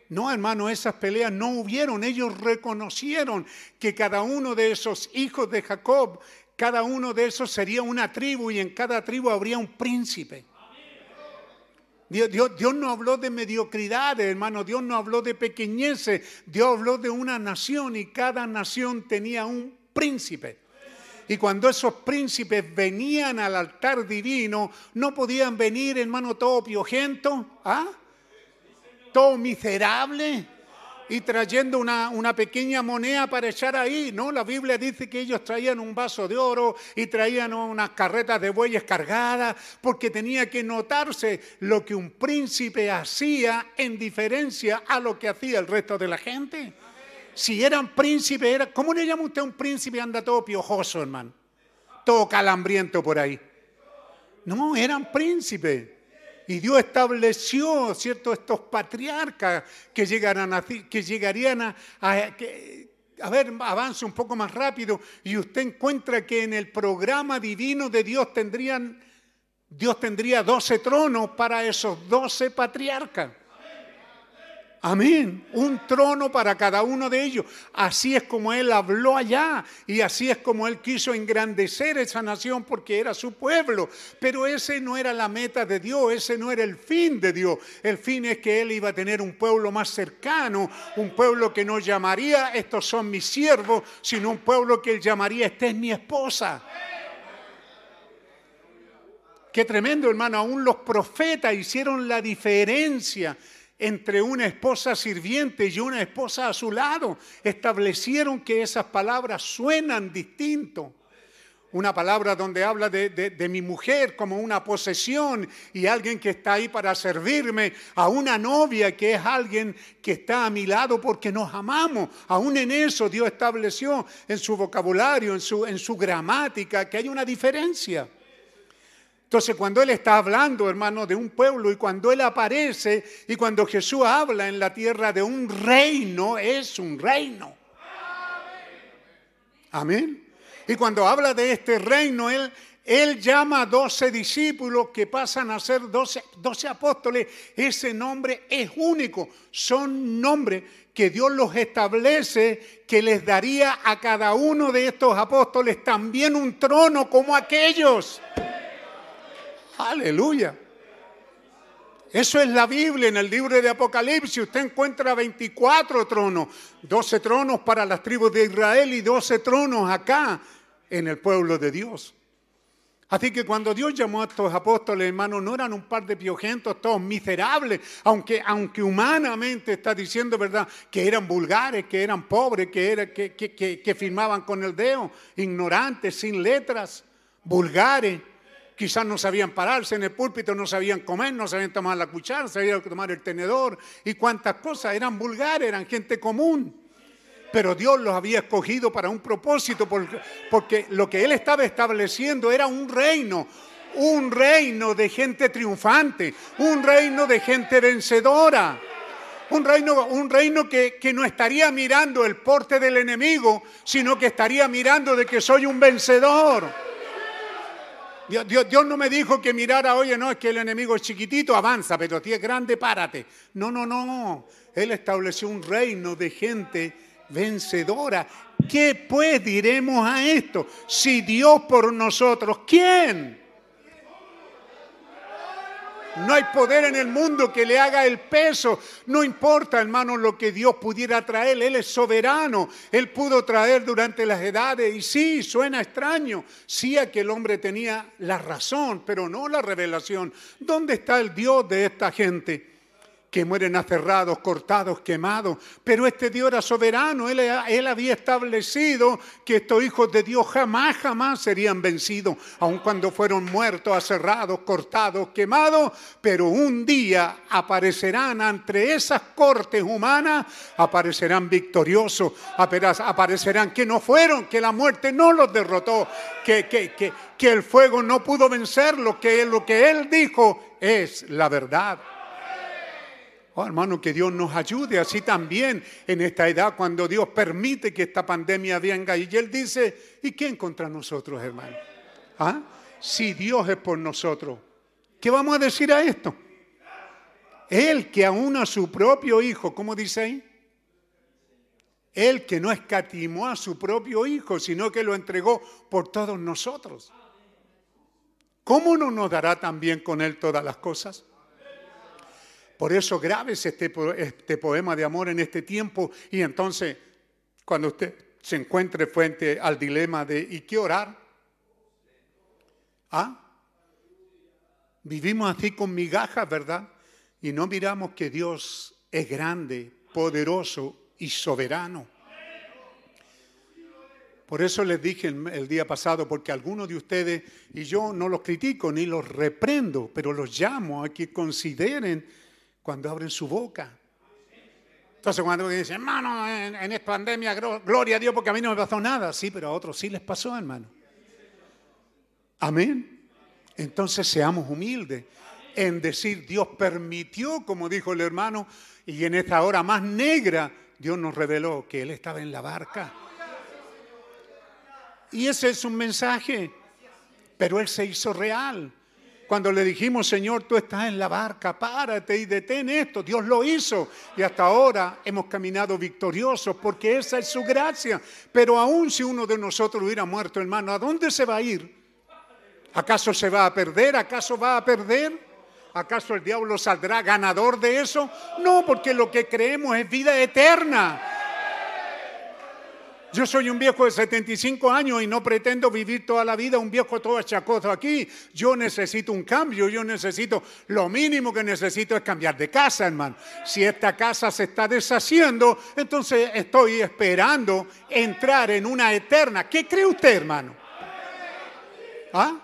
No, hermano, esas peleas no hubieron. Ellos reconocieron que cada uno de esos hijos de Jacob, cada uno de esos sería una tribu y en cada tribu habría un príncipe. Dios, no habló de mediocridad, hermano, Dios no habló de pequeñeces, Dios habló de una nación y cada nación tenía un príncipe. Y cuando esos príncipes venían al altar divino, no podían venir, hermano, todo piojento, ¿ah? Todo miserable. y trayendo una, una, pequeña moneda para echar ahí. No, la Biblia dice que ellos traían un vaso de oro y traían unas carretas de bueyes cargadas, porque tenía que notarse lo que un príncipe hacía en diferencia a lo que hacía el resto de la gente. Si eran príncipes, era, ¿cómo le llama usted a un príncipe anda todo piojoso, hermano? Todo calambriento por ahí. No, eran príncipes. Y Dios estableció, ¿cierto?, estos patriarcas que, llegarán a, que llegarían a, a ver, avance un poco más rápido y usted encuentra que en el programa divino de Dios tendrían, Dios tendría 12 tronos para esos 12 patriarcas. Amén. Un trono para cada uno de ellos. Así es como Él habló allá y así es como Él quiso engrandecer esa nación porque era su pueblo. Pero ese no era la meta de Dios, ese no era el fin de Dios. El fin es que Él iba a tener un pueblo más cercano, un pueblo que no llamaría, estos son mis siervos, sino un pueblo que Él llamaría, esta es mi esposa. Qué tremendo, hermano. Aún los profetas hicieron la diferencia entre una esposa sirviente y una esposa a su lado. Establecieron que esas palabras suenan distinto. Una palabra donde habla de, mi mujer como una posesión y alguien que está ahí para servirme, a una novia que es alguien que está a mi lado porque nos amamos. Aún en eso Dios estableció en su vocabulario, en su, en su gramática, que hay una diferencia. Entonces, cuando Él está hablando, hermano, de un pueblo y cuando Él aparece y cuando Jesús habla en la tierra de un reino, es un reino. Amén. Y cuando habla de este reino, Él, llama a doce discípulos que pasan a ser doce, doce apóstoles. Ese nombre es único. Son nombres que Dios los establece, que les daría a cada uno de estos apóstoles también un trono como aquellos. Aleluya. Eso es la Biblia en el libro de Apocalipsis. Usted encuentra 24 tronos, 12 tronos para las tribus de Israel y 12 tronos acá en el pueblo de Dios. Así que cuando Dios llamó a estos apóstoles, hermanos, no eran un par de piojentos, todos miserables, aunque, aunque humanamente está diciendo, ¿verdad?, que eran vulgares, que eran pobres, que, era, que, que, que firmaban con el dedo, ignorantes, sin letras, vulgares quizás no sabían pararse en el púlpito, no sabían comer, no sabían tomar la cuchara, no sabían tomar el tenedor y cuántas cosas, eran vulgares, eran gente común. Pero Dios los había escogido para un propósito, porque, lo que Él estaba estableciendo era un reino, un reino de gente triunfante, un reino de gente vencedora. Un reino, un reino que, no estaría mirando el porte del enemigo, sino que estaría mirando de que soy un vencedor. Dios, no me dijo que mirara, oye, no, es que el enemigo es chiquitito, avanza, pero si es grande, párate. No, no, no. Él estableció un reino de gente vencedora. ¿Qué pues diremos a esto? Si Dios por nosotros, ¿quién? No hay poder en el mundo que le haga el peso. No importa, hermano, lo que Dios pudiera traer. Él es soberano. Él pudo traer durante las edades. Y sí, suena extraño. Sí, aquel hombre tenía la razón, pero no la revelación. ¿Dónde está el Dios de esta gente? Que mueren aferrados, cortados, quemados. Pero este Dios era soberano, él, había establecido que estos hijos de Dios jamás, jamás serían vencidos, aun cuando fueron muertos, aserrados, cortados, quemados, pero un día aparecerán entre esas cortes humanas, aparecerán victoriosos, aparecerán que no fueron, que la muerte no los derrotó, que, que, el fuego no pudo vencerlos, que lo que él dijo es la verdad. Oh, hermano, que Dios nos ayude así también en esta edad cuando Dios permite que esta pandemia venga. Y Él dice, ¿y quién contra nosotros, hermano? ¿Ah? Si Dios es por nosotros, ¿qué vamos a decir a esto? Él que aún a su propio hijo, ¿cómo dice ahí? Él que no escatimó a su propio hijo, sino que lo entregó por todos nosotros. ¿Cómo no nos dará también con él todas las cosas? Por eso grabes este, este poema de amor en este tiempo y entonces cuando usted se encuentre frente al dilema de ¿y qué orar? ¿Ah? Vivimos así con migajas, ¿verdad? Y no miramos que Dios es grande, poderoso y soberano. Por eso les dije el, día pasado, porque algunos de ustedes, y yo no los critico ni los reprendo, pero los llamo a que consideren cuando abren su boca. Entonces cuando dicen, hermano, en, en esta pandemia, gloria a Dios porque a mí no me pasó nada. Sí, pero a otros sí les pasó, hermano. Amén. Entonces seamos humildes en decir, Dios permitió, como dijo el hermano, y en esta hora más negra, Dios nos reveló que Él estaba en la barca. Y ese es un mensaje, pero Él se hizo real. Cuando le dijimos, Señor, tú estás en la barca, párate y detén esto, Dios lo hizo. Y hasta ahora hemos caminado victoriosos porque esa es su gracia. Pero aún si uno de nosotros hubiera muerto, hermano, ¿a dónde se va a ir? ¿Acaso se va a perder? ¿Acaso va a perder? ¿Acaso el diablo saldrá ganador de eso? No, porque lo que creemos es vida eterna. Yo soy un viejo de 75 años y no pretendo vivir toda la vida un viejo todo achacoso aquí. Yo necesito un cambio, yo necesito, lo mínimo que necesito es cambiar de casa, hermano. Si esta casa se está deshaciendo, entonces estoy esperando entrar en una eterna. ¿Qué cree usted, hermano? ¿Ah?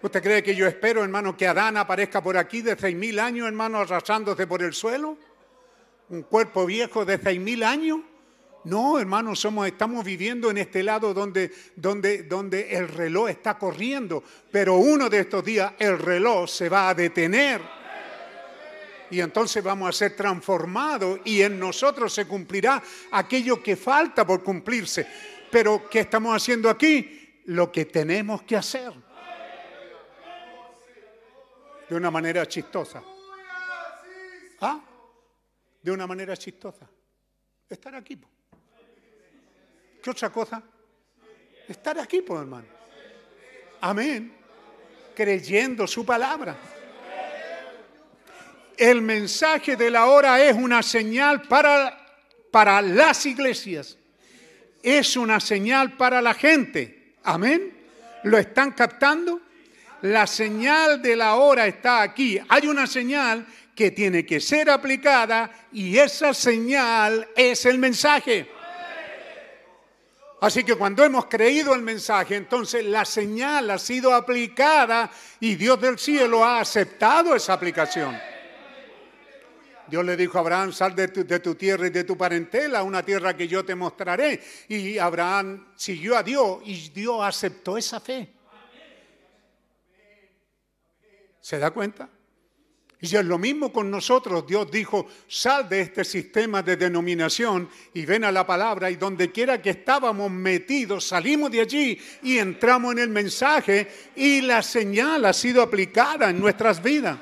¿Usted cree que yo espero, hermano, que Adán aparezca por aquí de seis mil años, hermano, arrastrándose por el suelo? ¿Un cuerpo viejo de seis mil años? No, hermano, somos, estamos viviendo en este lado donde, donde, donde el reloj está corriendo, pero uno de estos días el reloj se va a detener. Y entonces vamos a ser transformados y en nosotros se cumplirá aquello que falta por cumplirse. Pero ¿qué estamos haciendo aquí? Lo que tenemos que hacer de una manera chistosa. ¿Ah? De una manera chistosa. Estar aquí. ¿Qué otra cosa? Estar aquí, pues, hermano. Amén. Creyendo su palabra. El mensaje de la hora es una señal para, para las iglesias. Es una señal para la gente. Amén. ¿Lo están captando? la señal de la hora está aquí. Hay una señal que tiene que ser aplicada y esa señal es el mensaje. Así que cuando hemos creído el mensaje, entonces la señal ha sido aplicada y Dios del cielo ha aceptado esa aplicación. Dios le dijo a Abraham, sal de tu, tierra y de tu parentela una tierra que yo te mostraré. Y Abraham siguió a Dios y Dios aceptó esa fe. ¿Se da cuenta? Y es lo mismo con nosotros. Dios dijo, sal de este sistema de denominación y ven a la palabra y donde quiera que estábamos metidos, salimos de allí y entramos en el mensaje y la señal ha sido aplicada en nuestras vidas.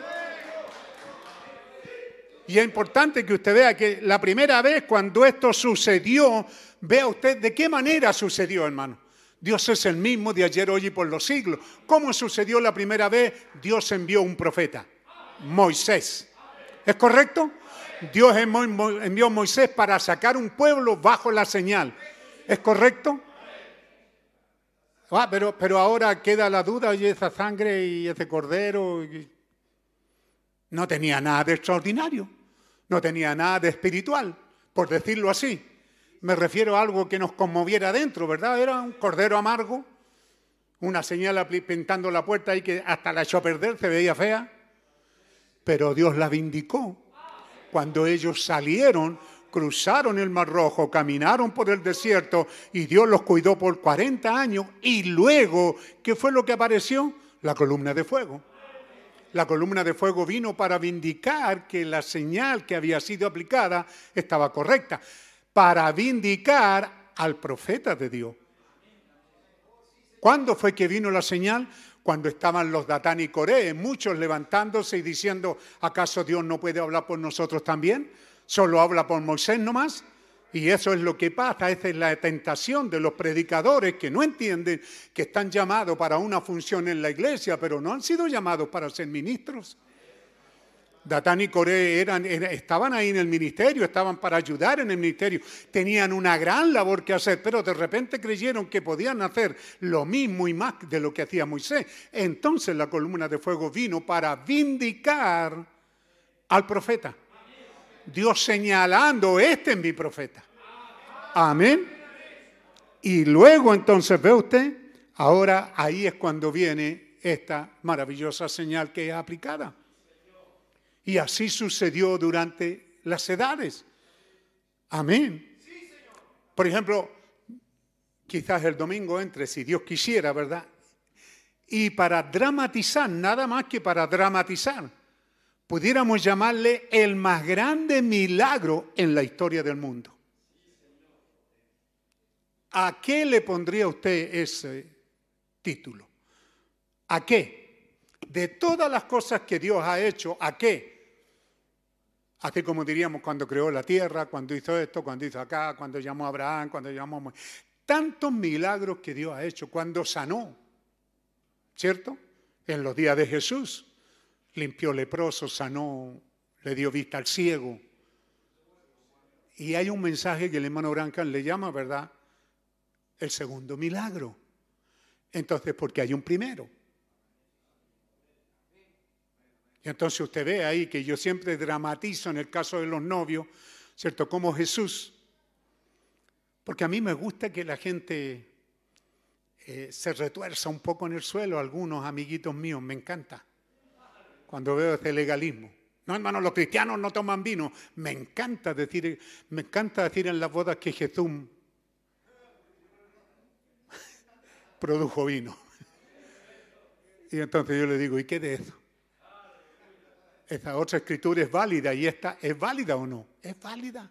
Y es importante que usted vea que la primera vez cuando esto sucedió, vea usted de qué manera sucedió, hermano. Dios es el mismo de ayer, hoy y por los siglos. ¿Cómo sucedió la primera vez? Dios envió un profeta, Moisés. ¿Es correcto? Dios envió a Moisés para sacar un pueblo bajo la señal. ¿Es correcto? Ah, pero, ahora queda la duda, y esa sangre y ese cordero. No tenía nada de extraordinario, no tenía nada de espiritual, por decirlo así me refiero a algo que nos conmoviera dentro, ¿verdad? Era un cordero amargo, una señal pintando la puerta y que hasta la echó a perder, se veía fea. Pero Dios la vindicó. Cuando ellos salieron, cruzaron el Mar Rojo, caminaron por el desierto y Dios los cuidó por 40 años. Y luego, ¿qué fue lo que apareció? La columna de fuego. La columna de fuego vino para vindicar que la señal que había sido aplicada estaba correcta para vindicar al profeta de Dios. ¿Cuándo fue que vino la señal? Cuando estaban los Datán y Coré, muchos levantándose y diciendo, ¿acaso Dios no puede hablar por nosotros también? ¿Solo habla por Moisés nomás? Y eso es lo que pasa, esa es la tentación de los predicadores que no entienden que están llamados para una función en la iglesia, pero no han sido llamados para ser ministros. Datán y Coré estaban ahí en el ministerio, estaban para ayudar en el ministerio, tenían una gran labor que hacer, pero de repente creyeron que podían hacer lo mismo y más de lo que hacía Moisés. Entonces la columna de fuego vino para vindicar al profeta. Dios señalando, este es mi profeta. Amén. Y luego entonces, ¿ve usted? Ahora ahí es cuando viene esta maravillosa señal que es aplicada. Y así sucedió durante las edades. Amén. Por ejemplo, quizás el domingo entre, si Dios quisiera, ¿verdad? Y para dramatizar, nada más que para dramatizar, pudiéramos llamarle el más grande milagro en la historia del mundo. ¿A qué le pondría usted ese título? ¿A qué? De todas las cosas que Dios ha hecho, ¿a qué? Así como diríamos cuando creó la tierra, cuando hizo esto, cuando hizo acá, cuando llamó a Abraham, cuando llamó a Tantos milagros que Dios ha hecho, cuando sanó, ¿cierto? En los días de Jesús, limpió leproso, sanó, le dio vista al ciego. Y hay un mensaje que el hermano Brancan le llama, ¿verdad? El segundo milagro. Entonces, porque hay un primero. Y entonces usted ve ahí que yo siempre dramatizo en el caso de los novios, ¿cierto? Como Jesús. Porque a mí me gusta que la gente eh, se retuerza un poco en el suelo, algunos amiguitos míos, me encanta. Cuando veo ese legalismo. No, hermano, los cristianos no toman vino. Me encanta decir, me encanta decir en las bodas que Jesús (laughs) produjo vino. (laughs) Y entonces yo le digo, ¿y qué de eso? Esa otra escritura es válida y esta es válida o no? Es válida.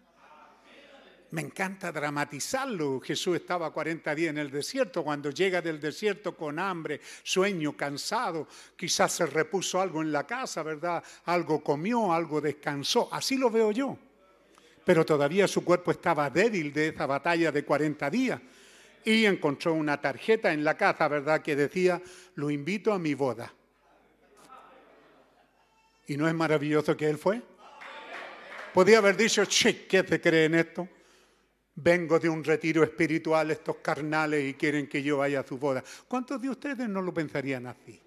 Me encanta dramatizarlo. Jesús estaba 40 días en el desierto. Cuando llega del desierto con hambre, sueño, cansado, quizás se repuso algo en la casa, ¿verdad? Algo comió, algo descansó. Así lo veo yo. Pero todavía su cuerpo estaba débil de esa batalla de 40 días y encontró una tarjeta en la casa, ¿verdad?, que decía, lo invito a mi boda. ¿Y no es maravilloso que él fue? Podía haber dicho, che, ¿qué se cree en esto? Vengo de un retiro espiritual, estos carnales, y quieren que yo vaya a su boda. ¿Cuántos de ustedes no lo pensarían así?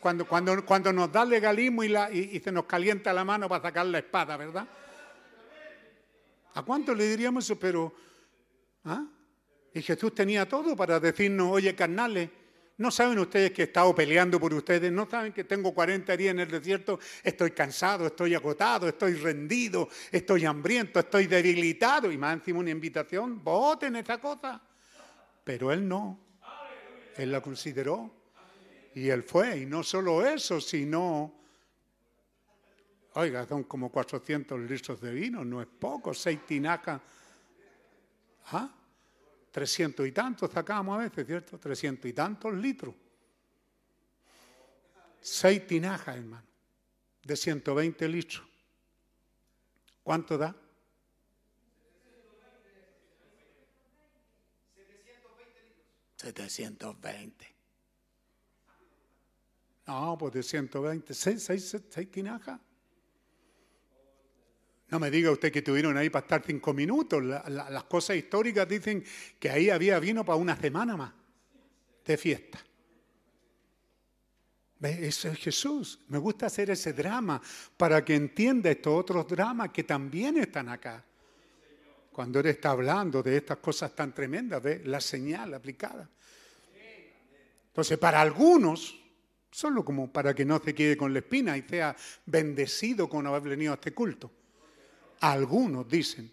Cuando, cuando, cuando nos da legalismo y, la, y, y se nos calienta la mano para sacar la espada, ¿verdad? ¿A cuántos le diríamos eso? Pero, ¿ah? Y Jesús tenía todo para decirnos, oye, carnales, ¿no saben ustedes que he estado peleando por ustedes? ¿No saben que tengo 40 días en el desierto? Estoy cansado, estoy agotado, estoy rendido, estoy hambriento, estoy debilitado. Y más encima una invitación, voten esa cosa. Pero él no. Él la consideró. Y él fue. Y no solo eso, sino... Oiga, son como 400 litros de vino, no es poco, seis tinajas. ¿Ah? Trescientos y tantos sacamos a veces, ¿cierto? Trescientos y tantos litros. Seis tinajas, hermano, de 120 litros. ¿Cuánto da? 720. No, pues de 120, seis, seis, seis tinajas. No me diga usted que tuvieron ahí para estar cinco minutos. las cosas históricas dicen que ahí había vino para una semana más de fiesta. Eso es Jesús. Me gusta hacer ese drama para que entienda estos otros dramas que también están acá. Cuando Él está hablando de estas cosas tan tremendas, ve la señal aplicada. Entonces, para algunos, solo como para que no se quede con la espina y sea bendecido con haber venido a este culto algunos dicen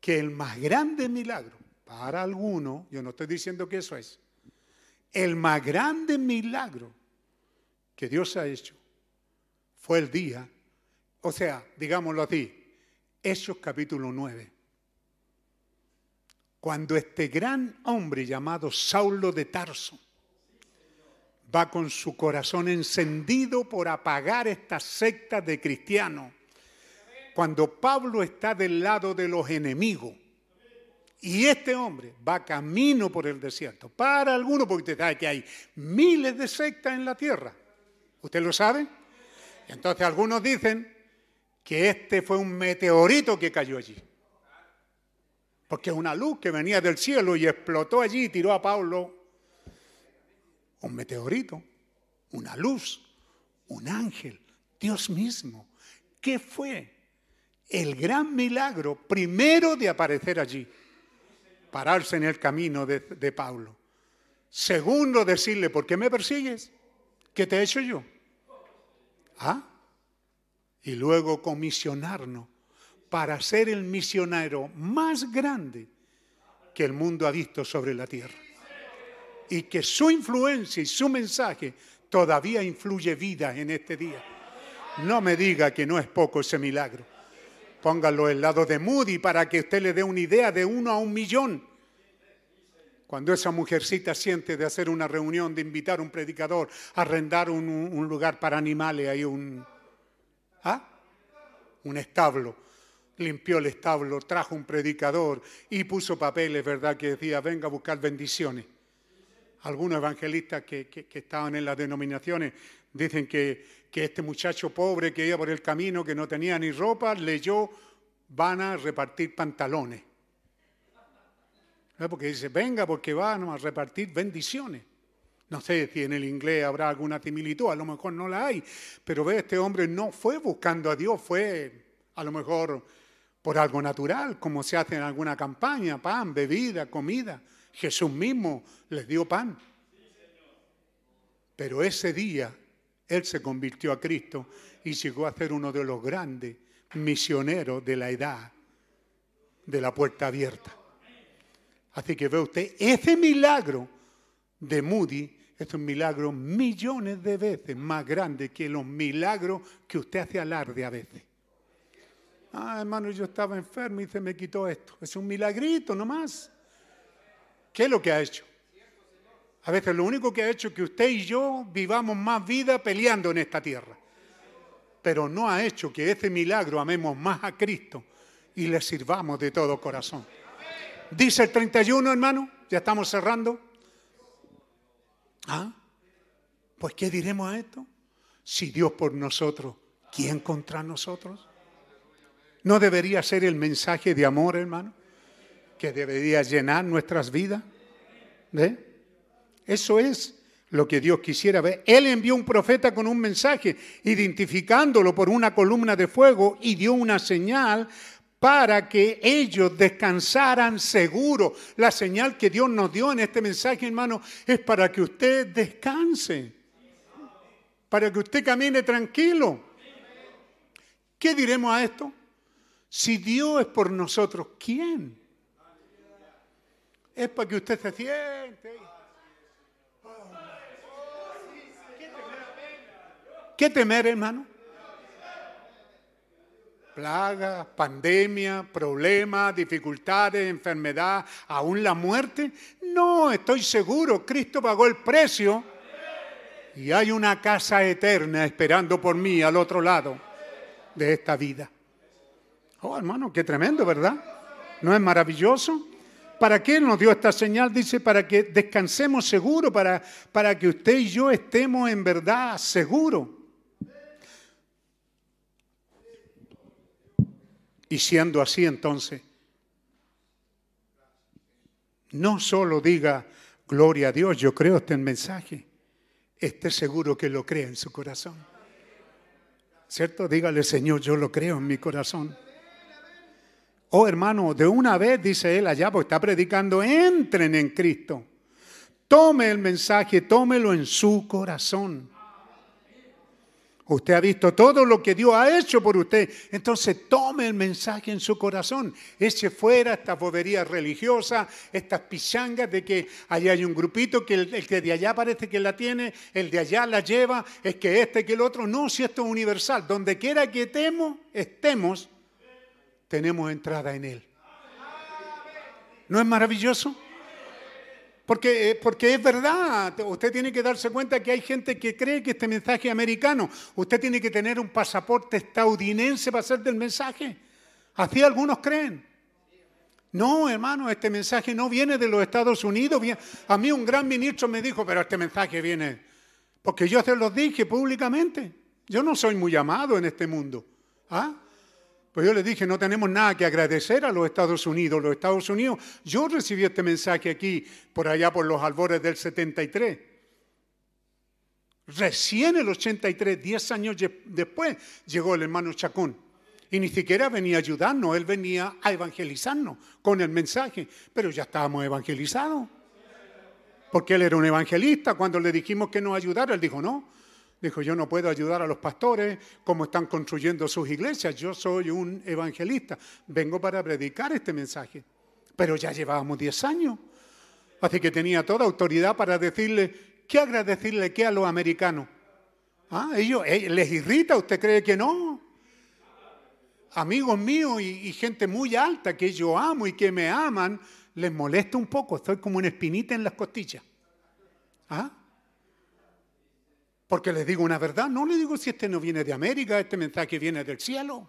que el más grande milagro, para algunos, yo no estoy diciendo que eso es, el más grande milagro que Dios ha hecho fue el día, o sea, digámoslo así, Hechos capítulo 9, cuando este gran hombre llamado Saulo de Tarso va con su corazón encendido por apagar esta secta de cristianos cuando Pablo está del lado de los enemigos y este hombre va camino por el desierto, para algunos, porque usted sabe que hay miles de sectas en la tierra, ¿usted lo sabe? Entonces algunos dicen que este fue un meteorito que cayó allí, porque es una luz que venía del cielo y explotó allí y tiró a Pablo un meteorito, una luz, un ángel, Dios mismo. ¿Qué fue? El gran milagro primero de aparecer allí. pararse en el camino de, Pablo. Segundo, decirle, ¿por qué me persigues? ¿Qué te he hecho yo? ¿Ah? Y luego comisionarnos para ser el misionero más grande que el mundo ha visto sobre la tierra. Y que su influencia y su mensaje todavía influye vida en este día. No me diga que no es poco ese milagro. Póngalo el lado de Moody para que usted le dé una idea de uno a un millón. Cuando esa mujercita siente de hacer una reunión, de invitar a un predicador, arrendar un, un lugar para animales, hay un, ¿ah? un establo. Limpió el establo, trajo un predicador y puso papeles, ¿verdad? Que decía, venga a buscar bendiciones. Algunos evangelistas que, que, que estaban en las denominaciones dicen que, que este muchacho pobre que iba por el camino, que no tenía ni ropa, leyó, van a repartir pantalones. ¿Eh? Porque dice, venga, porque van a repartir bendiciones. No sé si en el inglés habrá alguna similitud, a lo mejor no la hay, pero ve, este hombre no fue buscando a Dios, fue a lo mejor por algo natural, como se hace en alguna campaña, pan, bebida, comida. Jesús mismo les dio pan. Pero ese día él se convirtió a Cristo y llegó a ser uno de los grandes misioneros de la edad de la puerta abierta. Así que ve usted, ese milagro de Moody es un milagro millones de veces más grande que los milagros que usted hace alarde a veces. Ah, hermano, yo estaba enfermo y se me quitó esto. Es un milagrito nomás. ¿Qué es lo que ha hecho? A veces lo único que ha hecho es que usted y yo vivamos más vida peleando en esta tierra. Pero no ha hecho que ese milagro amemos más a Cristo y le sirvamos de todo corazón. Dice el 31, hermano, ya estamos cerrando. ¿Ah? Pues ¿qué diremos a esto? Si Dios por nosotros, ¿quién contra nosotros? ¿No debería ser el mensaje de amor, hermano? Que debería llenar nuestras vidas. ¿Ve? Eso es lo que Dios quisiera ver. Él envió un profeta con un mensaje, identificándolo por una columna de fuego y dio una señal para que ellos descansaran seguro. La señal que Dios nos dio en este mensaje, hermano, es para que usted descanse, para que usted camine tranquilo. ¿Qué diremos a esto? Si Dios es por nosotros, ¿quién? Es para que usted se siente. ¿Qué temer, hermano? plagas, pandemia, problemas, dificultades, enfermedad, aún la muerte? No, estoy seguro, Cristo pagó el precio y hay una casa eterna esperando por mí al otro lado de esta vida. Oh, hermano, qué tremendo, ¿verdad? ¿No es maravilloso? ¿Para qué nos dio esta señal? Dice, para que descansemos seguro, para, para que usted y yo estemos en verdad seguros. Y siendo así entonces, no solo diga, gloria a Dios, yo creo este mensaje, esté seguro que lo crea en su corazón. ¿Cierto? Dígale, Señor, yo lo creo en mi corazón. Oh hermano, de una vez, dice él allá, porque está predicando, entren en Cristo. Tome el mensaje, tómelo en su corazón. Usted ha visto todo lo que Dios ha hecho por usted. Entonces tome el mensaje en su corazón. Eche fuera esta bobería religiosa, estas pichangas de que allá hay un grupito que el, que de allá parece que la tiene, el de allá la lleva, es que este, que el otro. No, si esto es universal. Donde quiera que estemos, estemos, tenemos entrada en Él. ¿No es maravilloso? Porque, eh, porque es verdad, usted tiene que darse cuenta que hay gente que cree que este mensaje es americano. Usted tiene que tener un pasaporte estadounidense para hacer del mensaje. Así algunos creen. No, hermano, este mensaje no viene de los Estados Unidos. A mí un gran ministro me dijo, pero este mensaje viene, porque yo se los dije públicamente. Yo no soy muy amado en este mundo. ¿Ah? Pues yo le dije, no tenemos nada que agradecer a los Estados Unidos. Los Estados Unidos, yo recibí este mensaje aquí, por allá por los albores del 73. Recién el 83, 10 años después, llegó el hermano Chacón. Y ni siquiera venía a ayudarnos, Él venía a evangelizarnos con el mensaje. Pero ya estábamos evangelizados. Porque Él era un evangelista. Cuando le dijimos que nos ayudara, Él dijo, no. Dijo, yo no puedo ayudar a los pastores como están construyendo sus iglesias. Yo soy un evangelista. Vengo para predicar este mensaje. Pero ya llevábamos 10 años. Así que tenía toda autoridad para decirle, ¿qué agradecerle qué a los americanos? ¿Ah? ¿Ellos, eh, ¿Les irrita? ¿Usted cree que no? Amigos míos y, gente muy alta que yo amo y que me aman, les molesta un poco. Estoy como una espinita en las costillas. ¿Ah? Porque les digo una verdad, no le digo si este no viene de América, este mensaje viene del cielo.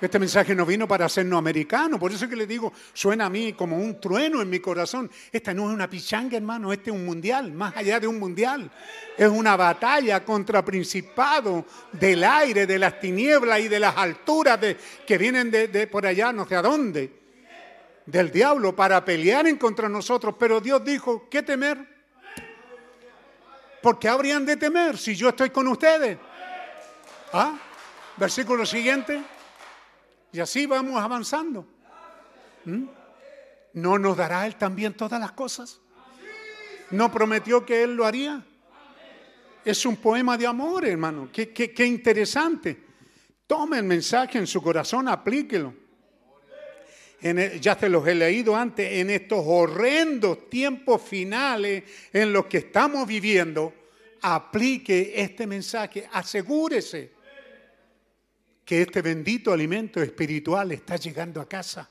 Este mensaje no vino para hacernos americanos, por eso que le digo, suena a mí como un trueno en mi corazón. Esta no es una pichanga, hermano, este es un mundial, más allá de un mundial. Es una batalla contra principado del aire, de las tinieblas y de las alturas que vienen de, de por allá, no sé a dónde, del diablo, para pelear en contra nosotros. Pero Dios dijo, ¿qué temer? ¿Por qué habrían de temer si yo estoy con ustedes? ¿Ah? Versículo siguiente. Y así vamos avanzando. ¿Mm? ¿No nos dará Él también todas las cosas? ¿No prometió que Él lo haría? Es un poema de amor, hermano. Qué, qué, interesante. Tome el mensaje en su corazón, aplíquelo. El- ya se los he leído antes, en estos horrendos tiempos finales en los que estamos viviendo, aplique este mensaje, asegúrese que este bendito alimento espiritual está llegando a casa.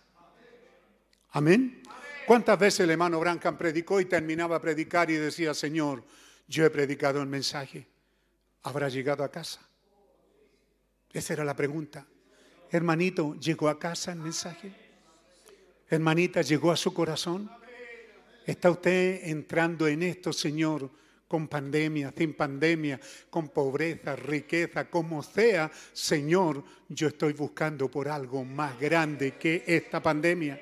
Amén. ¿Cuántas veces el hermano Branham predicó y terminaba a predicar y decía, Señor, yo he predicado el mensaje, ¿habrá llegado a casa? Esa era la pregunta. Hermanito, ¿llegó a casa el mensaje? Hermanita, ¿llegó a su corazón? ¿Está usted entrando en esto, Señor, con pandemia, sin pandemia, con pobreza, riqueza, como sea? Señor, yo estoy buscando por algo más grande que esta pandemia.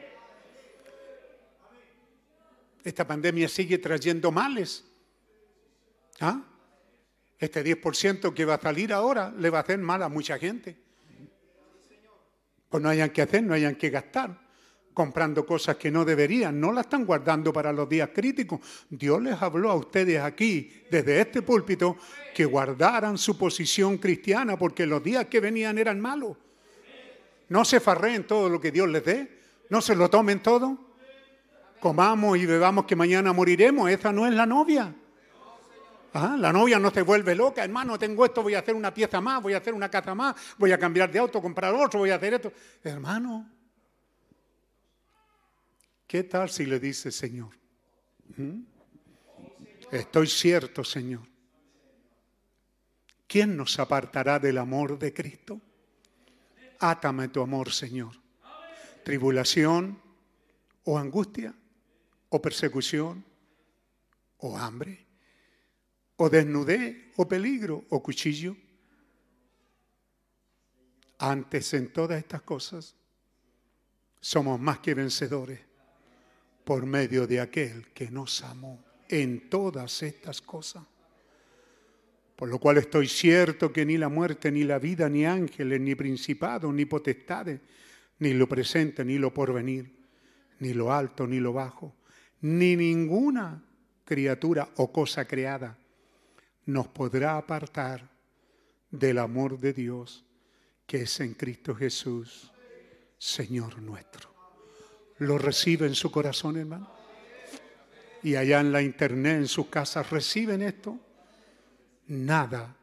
Esta pandemia sigue trayendo males. ¿Ah? Este 10% que va a salir ahora le va a hacer mal a mucha gente. Pues no hayan que hacer, no hayan que gastar comprando cosas que no deberían, no las están guardando para los días críticos. Dios les habló a ustedes aquí, desde este púlpito, que guardaran su posición cristiana, porque los días que venían eran malos. No se farreen todo lo que Dios les dé, no se lo tomen todo. Comamos y bebamos que mañana moriremos, esa no es la novia. Ah, la novia no se vuelve loca, hermano, tengo esto, voy a hacer una pieza más, voy a hacer una casa más, voy a cambiar de auto, comprar otro, voy a hacer esto. Hermano, ¿Qué tal si le dice Señor? Estoy cierto, Señor. ¿Quién nos apartará del amor de Cristo? Átame tu amor, Señor. Tribulación o angustia o persecución o hambre o desnudez o peligro o cuchillo. Antes en todas estas cosas somos más que vencedores por medio de aquel que nos amó en todas estas cosas. Por lo cual estoy cierto que ni la muerte, ni la vida, ni ángeles, ni principados, ni potestades, ni lo presente, ni lo porvenir, ni lo alto, ni lo bajo, ni ninguna criatura o cosa creada nos podrá apartar del amor de Dios que es en Cristo Jesús, Señor nuestro lo recibe en su corazón, hermano. Y allá en la internet, en sus casas, reciben esto. Nada,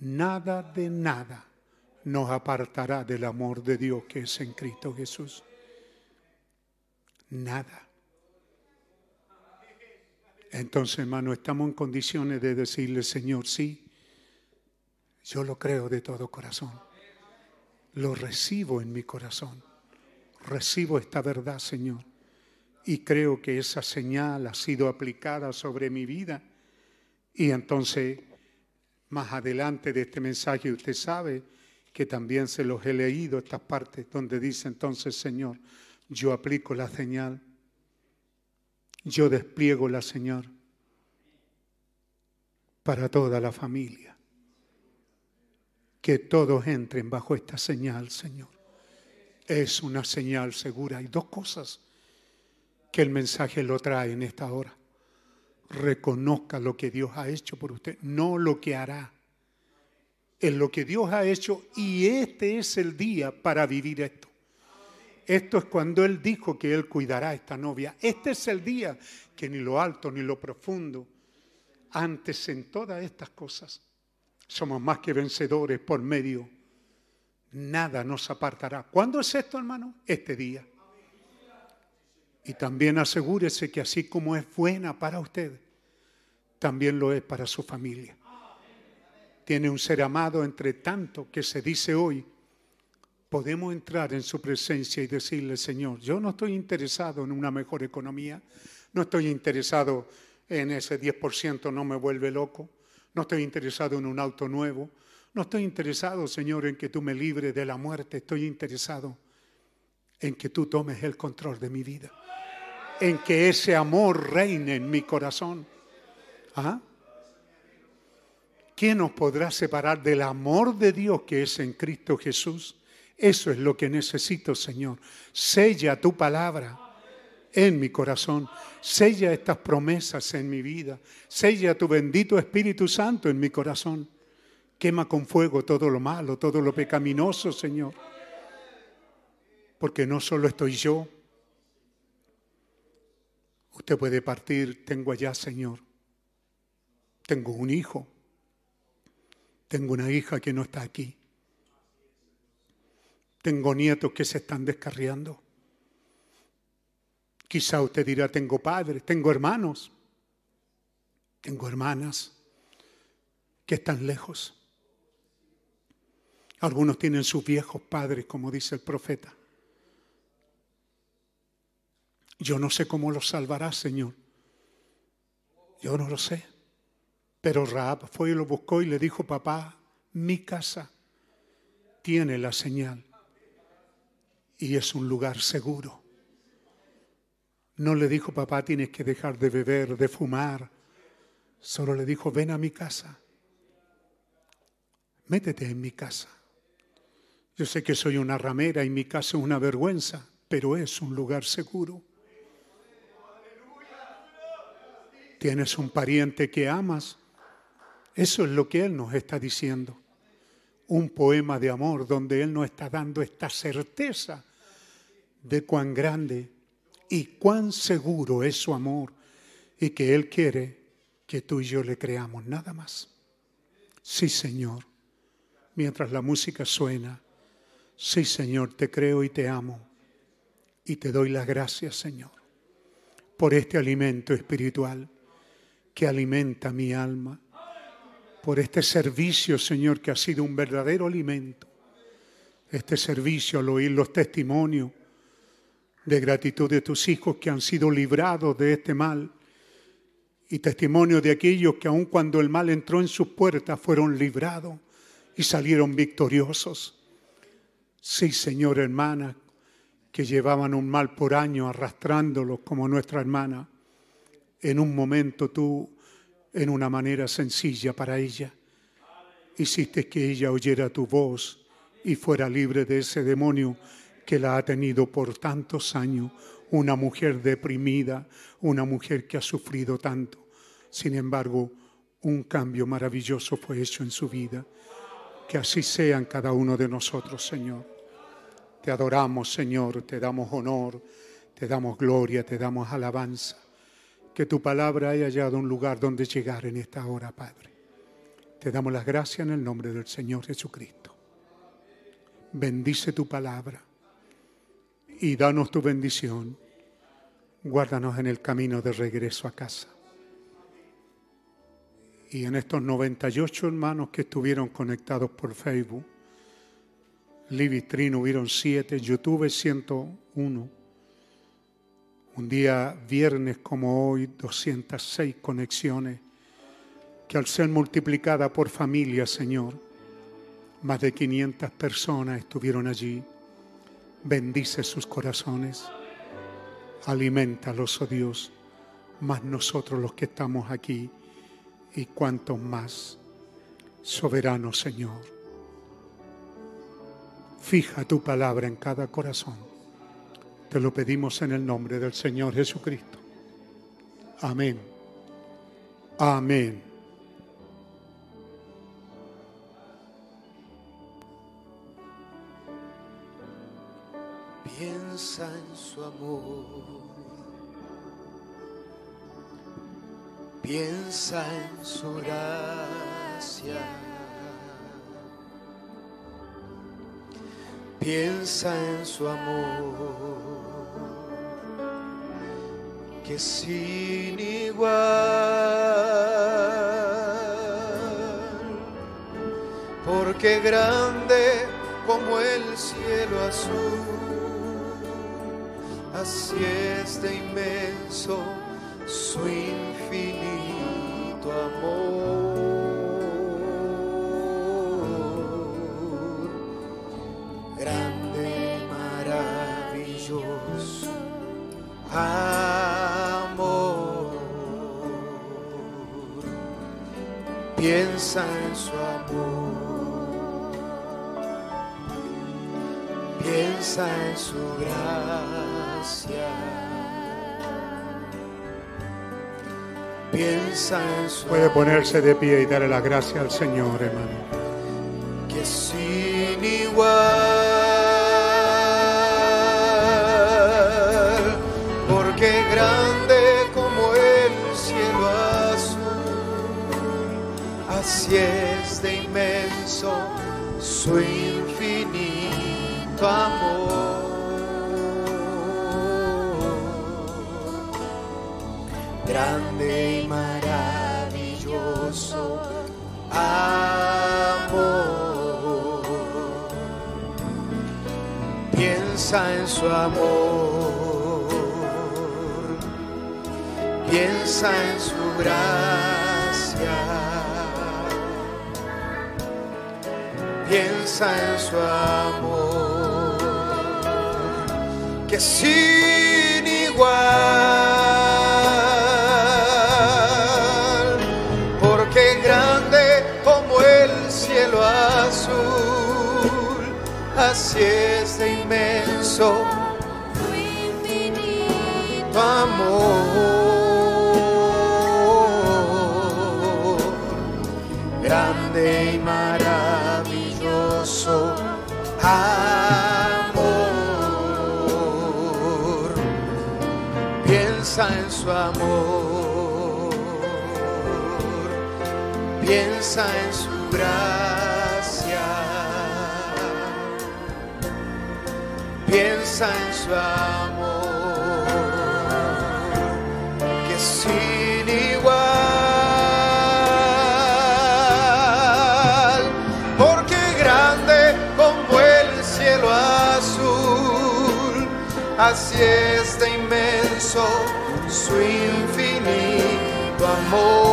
nada de nada nos apartará del amor de Dios que es en Cristo Jesús. Nada. Entonces, hermano, estamos en condiciones de decirle, Señor, sí, yo lo creo de todo corazón. Lo recibo en mi corazón recibo esta verdad, Señor, y creo que esa señal ha sido aplicada sobre mi vida. Y entonces, más adelante de este mensaje, usted sabe que también se los he leído, estas partes donde dice entonces, Señor, yo aplico la señal, yo despliego la señal para toda la familia. que todos entren bajo esta señal, Señor. Es una señal segura. Hay dos cosas que el mensaje lo trae en esta hora. Reconozca lo que Dios ha hecho por usted, no lo que hará. Es lo que Dios ha hecho y este es el día para vivir esto. Esto es cuando Él dijo que Él cuidará a esta novia. Este es el día que ni lo alto ni lo profundo, antes en todas estas cosas, somos más que vencedores por medio. Nada nos apartará. ¿Cuándo es esto, hermano? Este día. Y también asegúrese que así como es buena para usted, también lo es para su familia. Tiene un ser amado entre tanto que se dice hoy, podemos entrar en su presencia y decirle, Señor, yo no estoy interesado en una mejor economía, no estoy interesado en ese 10%, no me vuelve loco, no estoy interesado en un auto nuevo, no estoy interesado, Señor, en que tú me libres de la muerte, estoy interesado en que tú tomes el control de mi vida, en que ese amor reine en mi corazón. ¿Ah? ¿Quién nos podrá separar del amor de Dios que es en Cristo Jesús? Eso es lo que necesito, Señor. Sella tu palabra en mi corazón. Sella estas promesas en mi vida. Sella tu bendito Espíritu Santo en mi corazón. Quema con fuego todo lo malo, todo lo pecaminoso, Señor. Porque no solo estoy yo. Usted puede partir, tengo allá, Señor. Tengo un hijo. Tengo una hija que no está aquí. Tengo nietos que se están descarriando. Quizá usted dirá, tengo padres, tengo hermanos, tengo hermanas que están lejos. Algunos tienen sus viejos padres, como dice el profeta. Yo no sé cómo los salvará, Señor. Yo no lo sé. Pero Raab fue y lo buscó y le dijo, papá, mi casa tiene la señal y es un lugar seguro. No le dijo, papá, tienes que dejar de beber, de fumar. Solo le dijo, ven a mi casa. Métete en mi casa. Yo sé que soy una ramera y mi casa es una vergüenza, pero es un lugar seguro. Tienes un pariente que amas. Eso es lo que Él nos está diciendo. Un poema de amor donde Él nos está dando esta certeza de cuán grande y cuán seguro es su amor y que Él quiere que tú y yo le creamos, nada más. Sí, Señor, mientras la música suena, sí, Señor, te creo y te amo y te doy las gracias, Señor, por este alimento espiritual que alimenta mi alma, por este servicio, Señor, que ha sido un verdadero alimento, este servicio al oír los testimonios de gratitud de tus hijos que han sido librados de este mal y testimonio de aquellos que aun cuando el mal entró en sus puertas fueron librados y salieron victoriosos. Sí, Señor, hermana, que llevaban un mal por año arrastrándolos como nuestra hermana. En un momento tú, en una manera sencilla para ella, hiciste que ella oyera tu voz y fuera libre de ese demonio que la ha tenido por tantos años, una mujer deprimida, una mujer que ha sufrido tanto. Sin embargo, un cambio maravilloso fue hecho en su vida. Que así sea en cada uno de nosotros, Señor. Te adoramos, Señor, te damos honor, te damos gloria, te damos alabanza. Que tu palabra haya hallado un lugar donde llegar en esta hora, Padre. Te damos las gracias en el nombre del Señor Jesucristo. Bendice tu palabra y danos tu bendición. Guárdanos en el camino de regreso a casa. Y en estos 98 hermanos que estuvieron conectados por Facebook, Livitrin hubieron 7, YouTube 101. Un día viernes como hoy, 206 conexiones, que al ser multiplicada por familia, Señor, más de 500 personas estuvieron allí bendice sus corazones, alimentalos, oh Dios, más nosotros los que estamos aquí y cuantos más. Soberano Señor, Fija tu palabra en cada corazón. Te lo pedimos en el nombre del Señor Jesucristo. Amén. Amén. Piensa en su amor. Piensa en su gracia. Piensa en su amor. Que sin igual. Porque grande como el cielo azul así es de inmenso su infinito amor. Piensa en su amor. Piensa en su gracia. Piensa en su Puede ponerse de pie y darle la gracia al Señor, hermano. que sin igual, Piensa en su amor. Piensa en su gracia. Piensa en su amor. Que sin igual piensa en su gracia, piensa en su amor, que sin igual, porque grande como el cielo azul, así es de inmenso su infinito amor.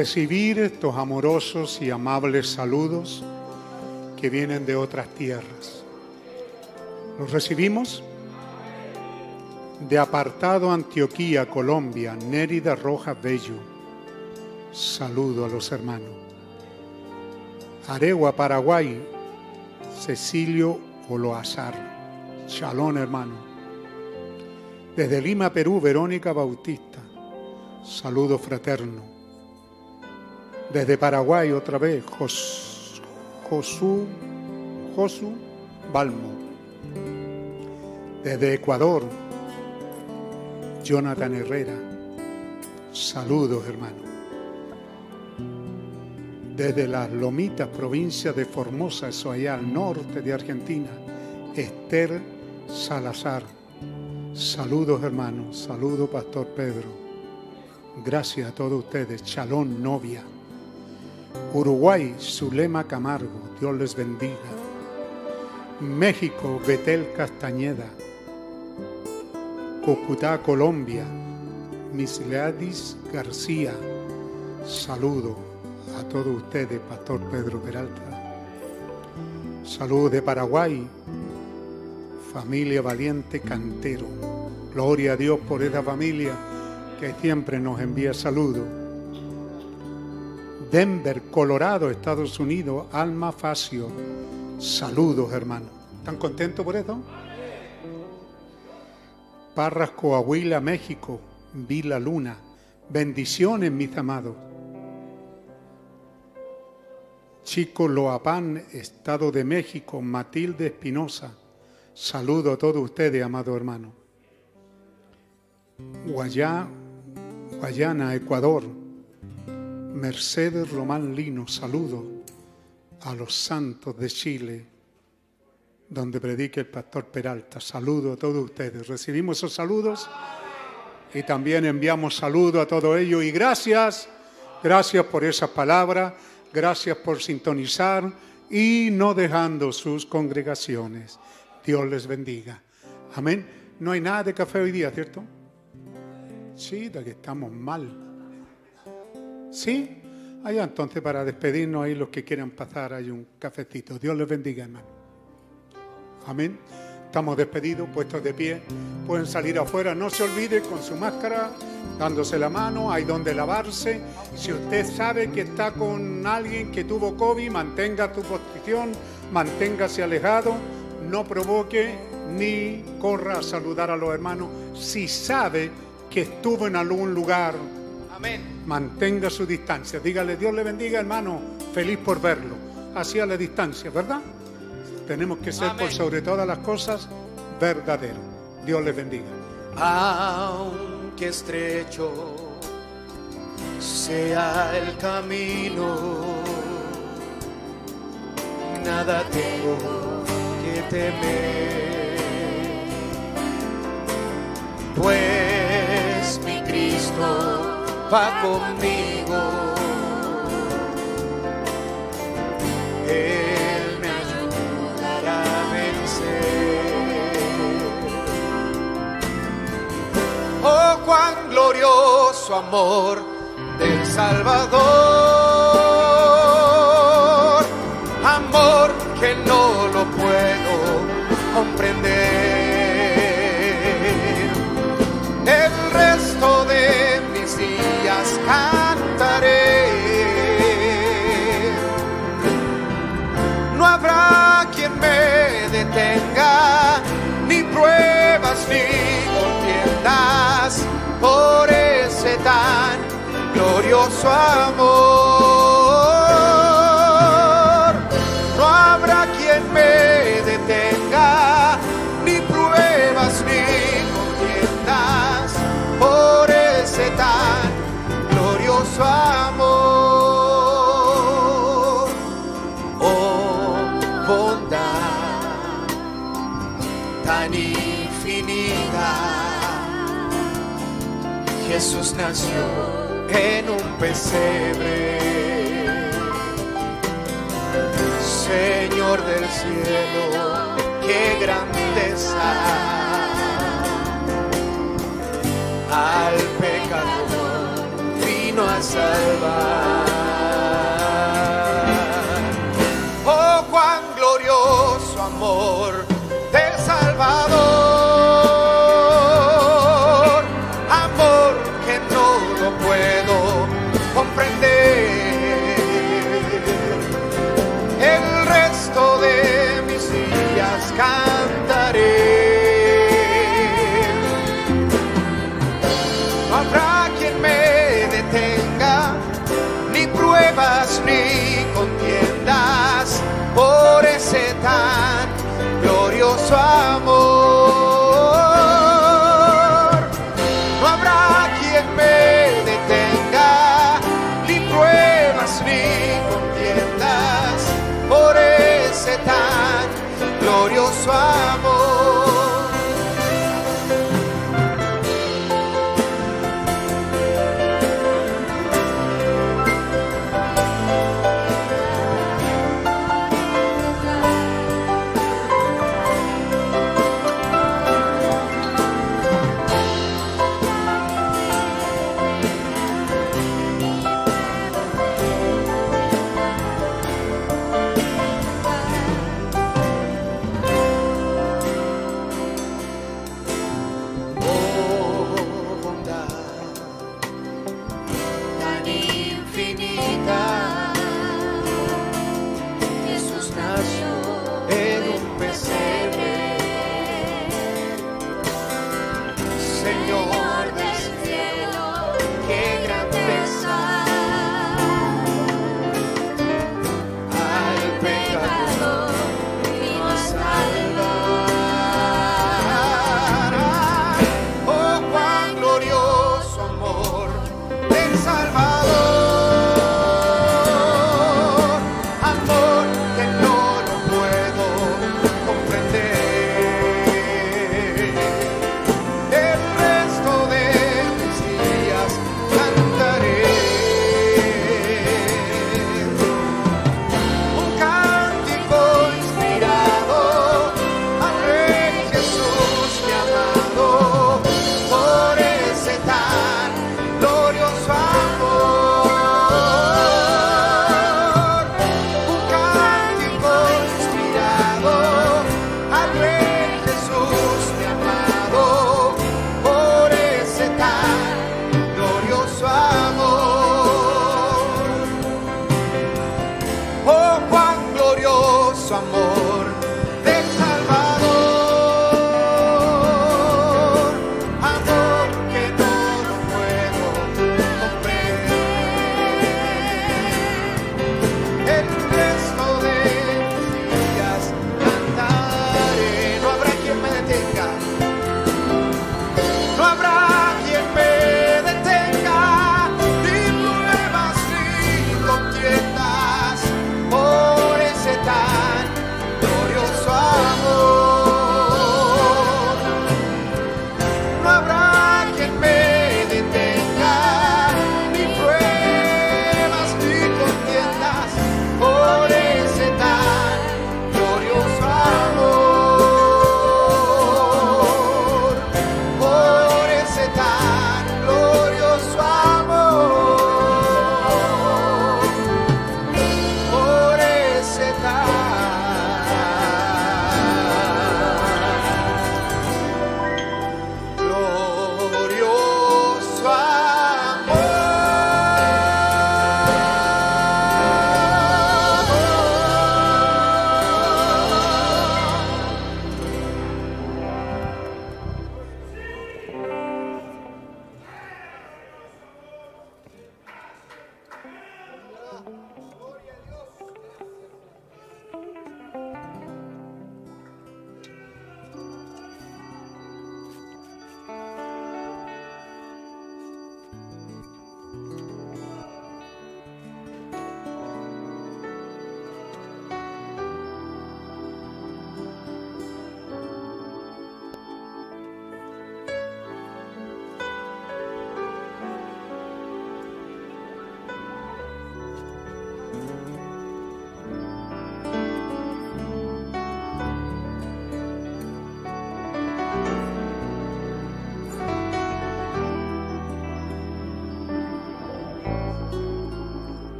Recibir estos amorosos y amables saludos que vienen de otras tierras. ¿Los recibimos? De apartado Antioquía, Colombia, Nérida Rojas Bello. Saludo a los hermanos. Aregua, Paraguay, Cecilio Oloazar. Shalom, hermano. Desde Lima, Perú, Verónica Bautista. Saludo fraterno. Desde Paraguay, otra vez, Jos, Josu, Josu Balmo. Desde Ecuador, Jonathan Herrera. Saludos, hermano. Desde las Lomitas, provincia de Formosa, eso allá al norte de Argentina, Esther Salazar. Saludos, hermanos. Saludos, Pastor Pedro. Gracias a todos ustedes. Chalón, novia. Uruguay, Zulema Camargo. Dios les bendiga. México, Betel Castañeda. Cocutá, Colombia. Misleadis García. Saludo a todos ustedes, Pastor Pedro Peralta. Saludos de Paraguay, familia valiente cantero. Gloria a Dios por esa familia que siempre nos envía saludos. Denver, Colorado, Estados Unidos, Alma Facio. Saludos, hermano. ¿Están contentos por eso? Parras, Coahuila, México, Vila Luna. Bendiciones, mis amados. Chico Loapán, Estado de México, Matilde Espinosa. Saludo a todos ustedes, amado hermano. Guayá, Guayana, Ecuador. Mercedes Román Lino, saludo a los santos de Chile, donde predica el pastor Peralta. Saludo a todos ustedes. Recibimos esos saludos y también enviamos saludo a todos ellos. Y gracias, gracias por esas palabras, gracias por sintonizar y no dejando sus congregaciones. Dios les bendiga. Amén. No hay nada de café hoy día, ¿cierto? Sí, de que estamos mal. ¿Sí? Allá entonces para despedirnos ahí los que quieran pasar hay un cafecito. Dios les bendiga, hermano. Amén. Estamos despedidos, puestos de pie. Pueden salir afuera. No se olvide con su máscara, dándose la mano. Hay donde lavarse. Si usted sabe que está con alguien que tuvo COVID, mantenga su posición, manténgase alejado. No provoque ni corra a saludar a los hermanos. Si sabe que estuvo en algún lugar, Amén. mantenga su distancia. Dígale, Dios le bendiga, hermano. Feliz por verlo. Así a la distancia, ¿verdad? Tenemos que ser por sobre todas las cosas verdaderos. Dios le bendiga. Aunque estrecho sea el camino, nada tengo que temer, pues mi Cristo va conmigo. Él me ayudará a vencer. Oh, cuán glorioso amor del Salvador, amor que no lo puedo comprender. Cantaré. No habrá quien me detenga, ni pruebas ni contiendas por ese tan glorioso amor. su amor. Oh, bondad tan infinita. Jesús nació en un pesebre. Señor del cielo, qué grandeza. salvar. so I